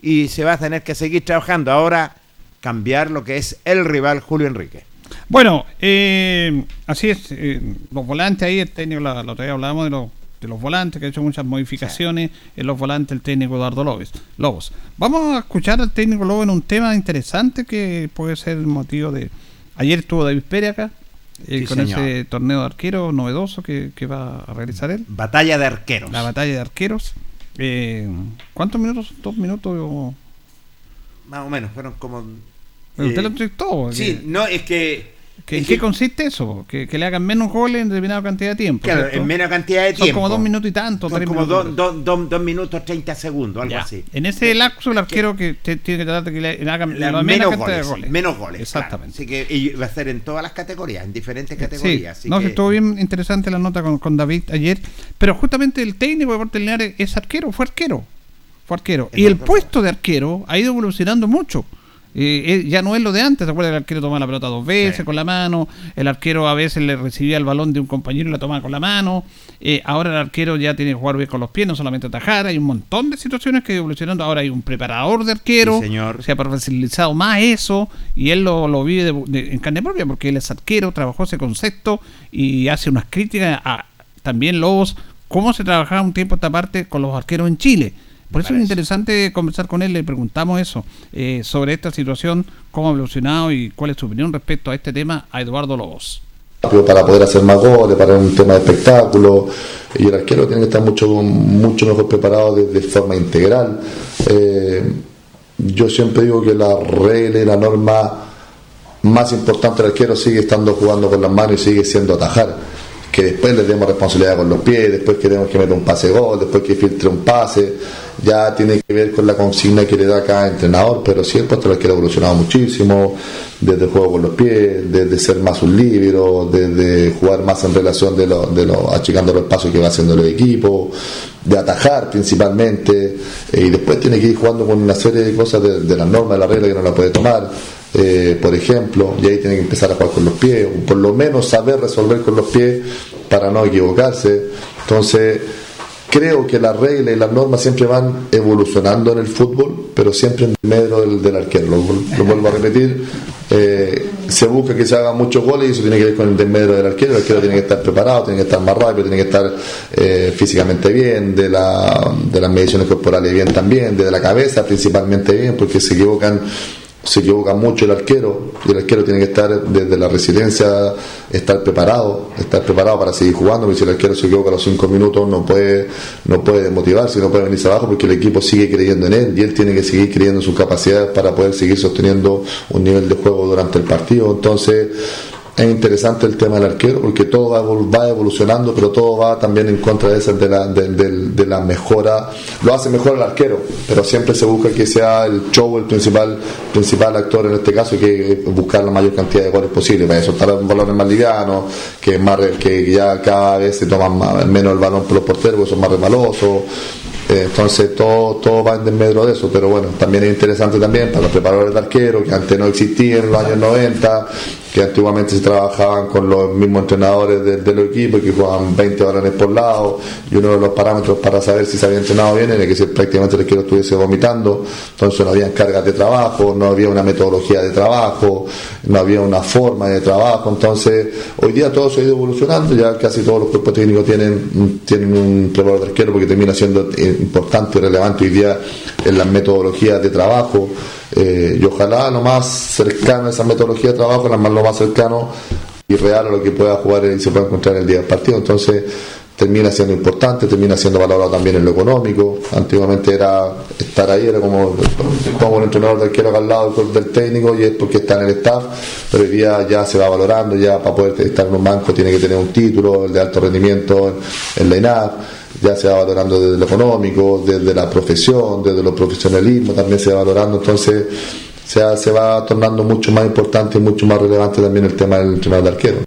y se va a tener que seguir trabajando ahora cambiar lo que es el rival Julio Enrique. Bueno, eh, así es. eh, los volantes ahí, el técnico, la, la otra vez hablábamos de los, de los volantes, que ha hecho muchas modificaciones en los volantes el técnico Eduardo López, Lobos. Vamos a escuchar al técnico Lobos en un tema interesante que puede ser el motivo de... Ayer estuvo David Pérez acá, eh, Sí, con señor. ese torneo de arquero novedoso que, que va a realizar él. Batalla de arqueros. La batalla de arqueros. Eh, ¿Cuántos minutos? ¿Dos minutos? Más o menos, fueron como... Pero usted eh, lo entrevistó. Sí, no, es que... ¿En qué consiste eso? Que, que le hagan menos goles en determinada cantidad de tiempo. Claro, ¿cierto? en menos cantidad de Son tiempo. como dos minutos y tanto, Son tres como minutos. dos, dos, dos- dos minutos 30 segundos, algo Ya. así. En ese lapso el arquero que tiene que tratar de que le hagan La- menos, cantidad de goles, menos goles. Exactamente. claro. Así que y va a ser en todas las categorías, en diferentes Sí, categorías. así no, que- sí, estuvo bien interesante la nota con, con David ayer. Pero justamente el técnico de Deportes Linares es arquero, fue arquero. Fue arquero. Y el puesto de arquero ha ido evolucionando mucho. Eh, ya no es lo de antes, ¿te acuerdas? El arquero tomaba la pelota dos veces con la mano, el arquero a veces le recibía el balón de un compañero y la tomaba con la mano. Eh, ahora el arquero ya tiene que jugar bien con los pies, no solamente atajar. Hay un montón de situaciones que evolucionando. Ahora hay un preparador de arquero, Sí, señor. se ha profesionalizado más eso y él lo, lo vive de- de- en carne propia porque él es arquero, trabajó ese concepto y hace unas críticas a también Lobos, cómo se trabajaba un tiempo esta parte con los arqueros en Chile. Por eso es interesante conversar con él, le preguntamos eso, eh, sobre esta situación, cómo ha evolucionado y cuál es su opinión respecto a este tema a Eduardo Lobos. para poder hacer más goles, para un tema de espectáculo. Y el arquero tiene que estar mucho, mucho mejor preparado de, de forma integral. Eh, yo siempre digo que la regla y la norma más importante del arquero sigue estando jugando con las manos y sigue siendo atajar. Que después le demos responsabilidad con los pies, después queremos que meta un pase gol, después que filtre un pase, ya tiene que ver con la consigna que le da cada entrenador, pero sí el del arquero ha evolucionado muchísimo, desde el juego con los pies, desde ser más un libro, desde jugar más en relación de los, de los achicando los pasos que va haciendo el equipo, de atajar principalmente, eh, y después tiene que ir jugando con una serie de cosas de, de las normas, de la regla que no la puede tomar eh, por ejemplo, y ahí tiene que empezar a jugar con los pies, por lo menos saber resolver con los pies para no equivocarse. Entonces, creo que las reglas y las normas siempre van evolucionando en el fútbol, pero siempre en medio del, del arquero. Lo, lo vuelvo a repetir, eh, se busca que se hagan muchos goles y eso tiene que ver con el desmedro del arquero. El arquero tiene que estar preparado, tiene que estar más rápido, tiene que estar eh, físicamente bien, de, la, de las mediciones corporales bien también, de la cabeza principalmente bien, porque se equivocan se equivoca mucho el arquero y el arquero tiene que estar desde la resiliencia estar preparado estar preparado para seguir jugando porque si el arquero se equivoca a los cinco minutos no puede no puede desmotivarse no puede venirse abajo porque el equipo sigue creyendo en él y él tiene que seguir creyendo en sus capacidades para poder seguir sosteniendo un nivel de juego durante el partido. Entonces es interesante el tema del arquero porque todo va, va evolucionando, pero todo va también en contra de, esa- de, la, de, de- de la mejora. Lo hace mejor el arquero, pero siempre se busca que sea el show el principal, principal actor en este caso y que buscar la mayor cantidad de goles posible. Para los balones más livianos, que, más, que ya cada vez se toman menos el balón por los porteros, porque son más resbalosos. Eh, Entonces todo, todo va en desmedro de eso, pero bueno, también es interesante también para los preparadores de arquero, que antes no existían en los años 90, que antiguamente se trabajaban con los mismos entrenadores de, de los equipos que jugaban 20 balones por lado, y uno de los parámetros para saber si se había entrenado bien era que si prácticamente el arquero estuviese vomitando, entonces no había cargas de trabajo, no había una metodología de trabajo, no había una forma de trabajo, entonces hoy día todo se ha ido evolucionando, ya casi todos los cuerpos técnicos tienen, tienen un preparador de arquero porque termina siendo eh, importante y relevante hoy día en las metodologías de trabajo eh, y ojalá lo más cercano a esa metodología de trabajo, la más- lo más cercano y real a lo que pueda jugar y se pueda encontrar en el día del partido. Entonces termina siendo importante, termina siendo valorado también en lo económico. Antiguamente era estar ahí, era como, como un entrenador de arquero acá al lado del- del técnico y es porque está en el staff, pero hoy día ya se va valorando, ya para poder estar en un banco tiene que tener un título, el de alto rendimiento en la INAP ya se va valorando desde lo económico, desde la profesión, desde lo profesionalismo, también se va valorando, entonces se, ha- se va tornando mucho más importante y mucho más relevante también el tema del entrenador de arquero.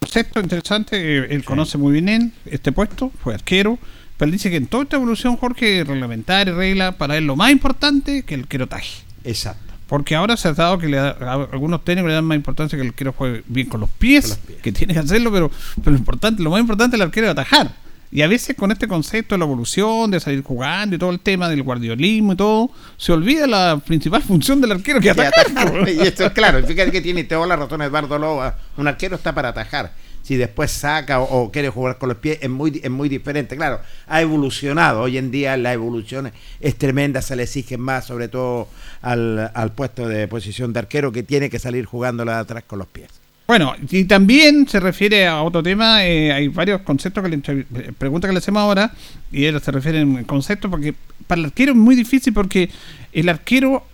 Concepto interesante, él conoce muy bien él, este puesto, fue arquero, pero él dice que en toda esta evolución, Jorge, reglamentaria, regla, para él lo más importante que el arquero taje. Exacto. Porque ahora se ha dado que le da- a algunos técnicos le dan más importancia que el arquero juegue bien con los pies, que tiene que hacerlo, pero, pero lo importante, lo más importante es el arquero es atajar. Y a veces con este concepto de la evolución, de salir jugando y todo el tema del guardiolismo y todo, se olvida la principal función del arquero que atacar. atajar. y esto es claro, fíjate que tiene toda la razón Eduardo Loba. Un arquero está para atajar. Si después saca o, o quiere jugar con los pies, es muy, es muy diferente. Claro, ha evolucionado. Hoy en día la evolución es tremenda, se le exige más, sobre todo al, al puesto de posición de arquero, que tiene que salir jugándola de atrás con los pies. Bueno, y también se refiere a otro tema, eh, hay varios conceptos que le eh, pregunta que le hacemos ahora, y él se refiere en conceptos, porque para el arquero es muy difícil porque el arquero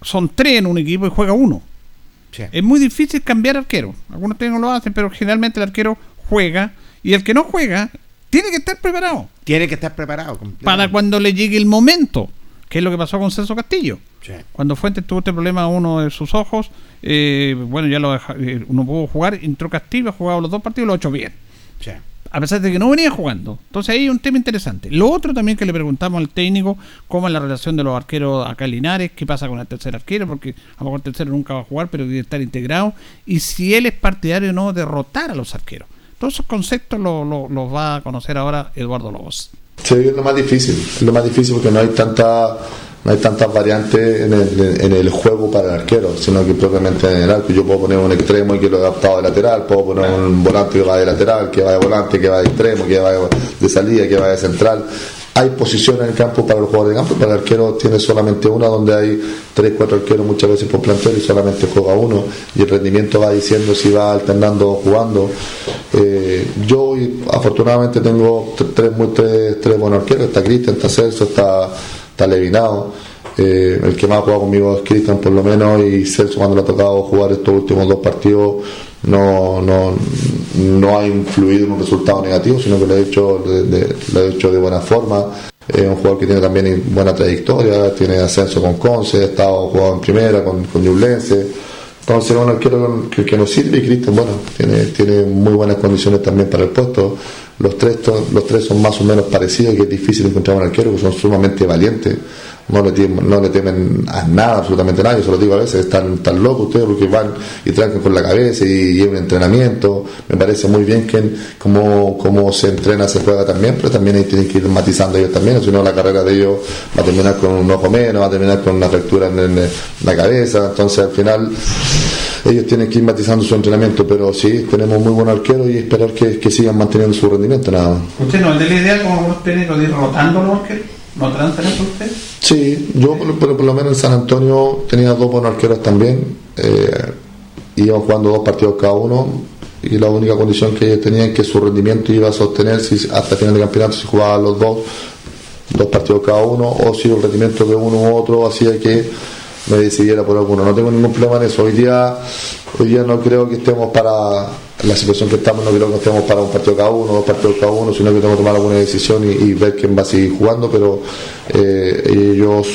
son tres en un equipo y juega uno. Es muy difícil cambiar arquero. Algunos técnicos lo hacen, pero generalmente el arquero juega, y el que no juega tiene que estar preparado Tiene que estar preparado. para cuando le llegue el momento, que es lo que pasó con Celso Castillo. Cuando Fuentes tuvo este problema a uno de sus ojos, eh, bueno, ya lo deja- eh, no pudo jugar, entró Castillo, ha jugado los dos partidos y lo ha hecho bien. A pesar de que no venía jugando. Entonces ahí hay un tema interesante. Lo otro también que le preguntamos al técnico, cómo es la relación de los arqueros acá en Linares, qué pasa con el tercer arquero, porque a lo mejor el tercero nunca va a jugar, pero debe estar integrado, y si él es partidario o no de rotar a los arqueros. Todos esos conceptos lo- lo- los va a conocer ahora Eduardo Lobos. Sí, es lo más difícil, es lo más difícil porque no hay tanta no hay tantas variantes en el, juego para el arquero, sino que propiamente en el arco. Yo puedo poner un extremo y que lo he adaptado de lateral, puedo poner un volante que va de lateral, que va de volante, que va de extremo, que va de salida, que va de central. Hay posiciones en el campo para los jugadores de campo, para el arquero tiene solamente una donde hay tres, cuatro arqueros muchas veces por plantel y solamente juega uno y el rendimiento va diciendo si va alternando o jugando. Eh, yo afortunadamente tengo tres, muy, tres, tres buenos arqueros, está Cristian, está Celso, está, está Levinado. Eh, el que más ha jugado conmigo es Cristian por lo menos y Celso cuando le ha tocado jugar estos últimos dos partidos no, no, no ha influido en un resultado negativo, sino que lo ha hecho de, lo ha hecho de buena forma. Es un jugador que tiene también buena trayectoria, tiene ascenso con Conce, ha estado jugado en primera con, con Ñublense. Entonces es un arquero que, que nos sirve y bueno, tiene, tiene muy buenas condiciones también para el puesto. Los tres, los tres son más o menos parecidos que es difícil encontrar un arquero que son sumamente valientes. No le, temen, no le temen a nada, absolutamente nada. Yo se lo digo a veces, están tan locos ustedes porque van y trancan con la cabeza y, un entrenamiento. Me parece muy bien que como, como se entrena, se juega también, pero también ahí tienen que ir matizando ellos también, si no la carrera de ellos va a terminar con un ojo menos, va a terminar con una fractura en, la cabeza. Entonces al final ellos tienen que ir matizando su entrenamiento, pero sí, tenemos muy buenos arqueros y esperar que, sigan manteniendo su rendimiento, nada. ¿Usted no es de la idea como algunos técnicos ir rotando los? ¿No tratan eso usted? Sí, yo por, lo menos en San Antonio tenía dos buenos arqueros también, eh, jugando dos partidos cada uno y la única condición que ellos tenían es que su rendimiento iba a sostenerse hasta el final del campeonato si jugaban los dos, dos partidos cada uno o si el rendimiento de uno u otro hacía que me decidiera por alguno. No tengo ningún problema en eso. Hoy día, hoy día no creo que estemos para la situación que estamos, no creo que estemos para un partido cada uno, dos partidos cada uno, sino que tenemos que tomar alguna decisión y, ver quién va a seguir jugando, pero eh, ellos,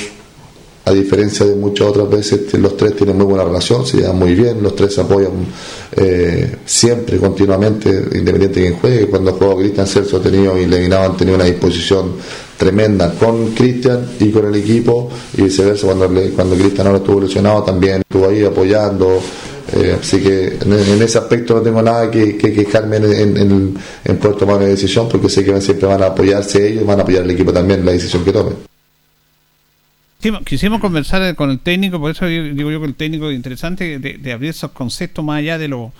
a diferencia de muchas otras veces, los tres tienen muy buena relación, se llevan muy bien, los tres se apoyan eh, siempre, continuamente, independiente de quién juegue. Cuando jugó Cristian Celso ha tenido y Levinado han tenido una disposición tremenda con Cristian y con el equipo y viceversa cuando, cuando Cristian ahora estuvo lesionado también estuvo ahí apoyando eh, así que en, en ese aspecto no tengo nada que, que quejarme en, en, en, en poder tomar una decisión porque sé que siempre van a apoyarse ellos y van a apoyar el equipo también en la decisión que tomen Quisimos, quisimos conversar con el técnico, por eso yo- digo yo que el técnico es interesante de, de abrir esos conceptos más allá de lo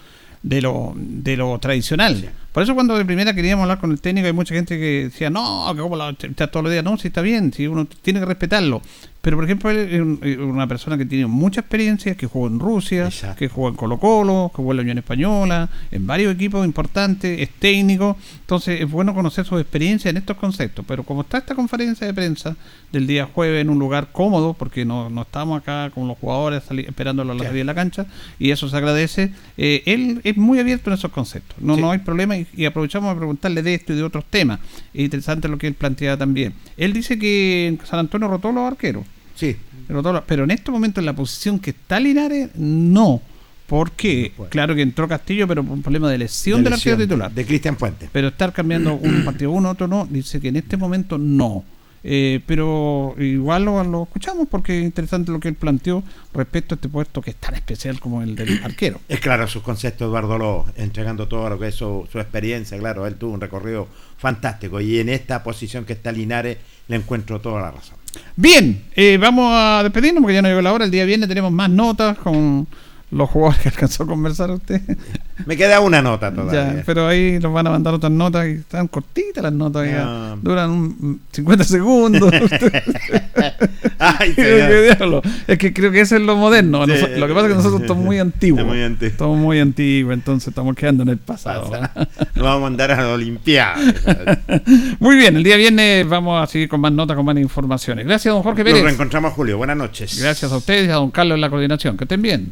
de lo de lo tradicional. Por eso cuando de primera queríamos hablar con el técnico hay mucha gente que decía, no, que como la está todos los días, no, si está bien, si uno tiene que respetarlo. Pero por ejemplo, él es un- es una persona que tiene mucha experiencia, que jugó en Rusia, que jugó en Colo Colo, que jugó en la Unión Española, en varios equipos importantes, es técnico, entonces es bueno conocer su experiencia en estos conceptos. Pero como está esta conferencia de prensa del día jueves en un lugar cómodo, porque no, no estamos acá con los jugadores esperándolo a la salida de la cancha, y eso se agradece, eh, él es muy abierto en esos conceptos, no, no hay problema y, y aprovechamos a preguntarle de esto y de otros temas. Es interesante lo que él plantea también. Él dice que San Antonio rotó los arqueros. Sí. Rotó los- pero en este momento en la posición que está Linares, no. Porque, claro que entró Castillo, pero por un problema de lesión De del arquero lesión, titular. De Cristian Puente. Pero estar cambiando un partido uno, otro no, dice que en este momento no. Eh, pero igual lo, lo escuchamos porque es interesante lo que él planteó respecto a este puesto que es tan especial como el del arquero. Es claro, sus conceptos, Eduardo Ló, entregando todo lo que es su, su experiencia, claro, él tuvo un recorrido fantástico y en esta posición que está Linares le encuentro toda la razón. Bien, eh, vamos a despedirnos porque ya no llegó la hora. El día viernes tenemos más notas con los jugadores que alcanzó a conversar usted. Me queda una nota todavía. Ya, pero ahí nos van a mandar otras notas y están cortitas las notas, ya. Ah. duran un- 50 segundos. Ay, señor. es que creo que eso es lo moderno. Sí. Lo que pasa es que nosotros estamos muy antiguos. Muy antiguo. Estamos muy antiguos, entonces estamos quedando en el pasado. Lo vamos a mandar a la Olimpiada. Muy bien, el día viernes vamos a seguir con más notas, con más informaciones. Gracias, don Jorge Nos Pérez. reencontramos, Julio. Buenas noches. Gracias a ustedes y a don Carlos en la coordinación. Que estén bien.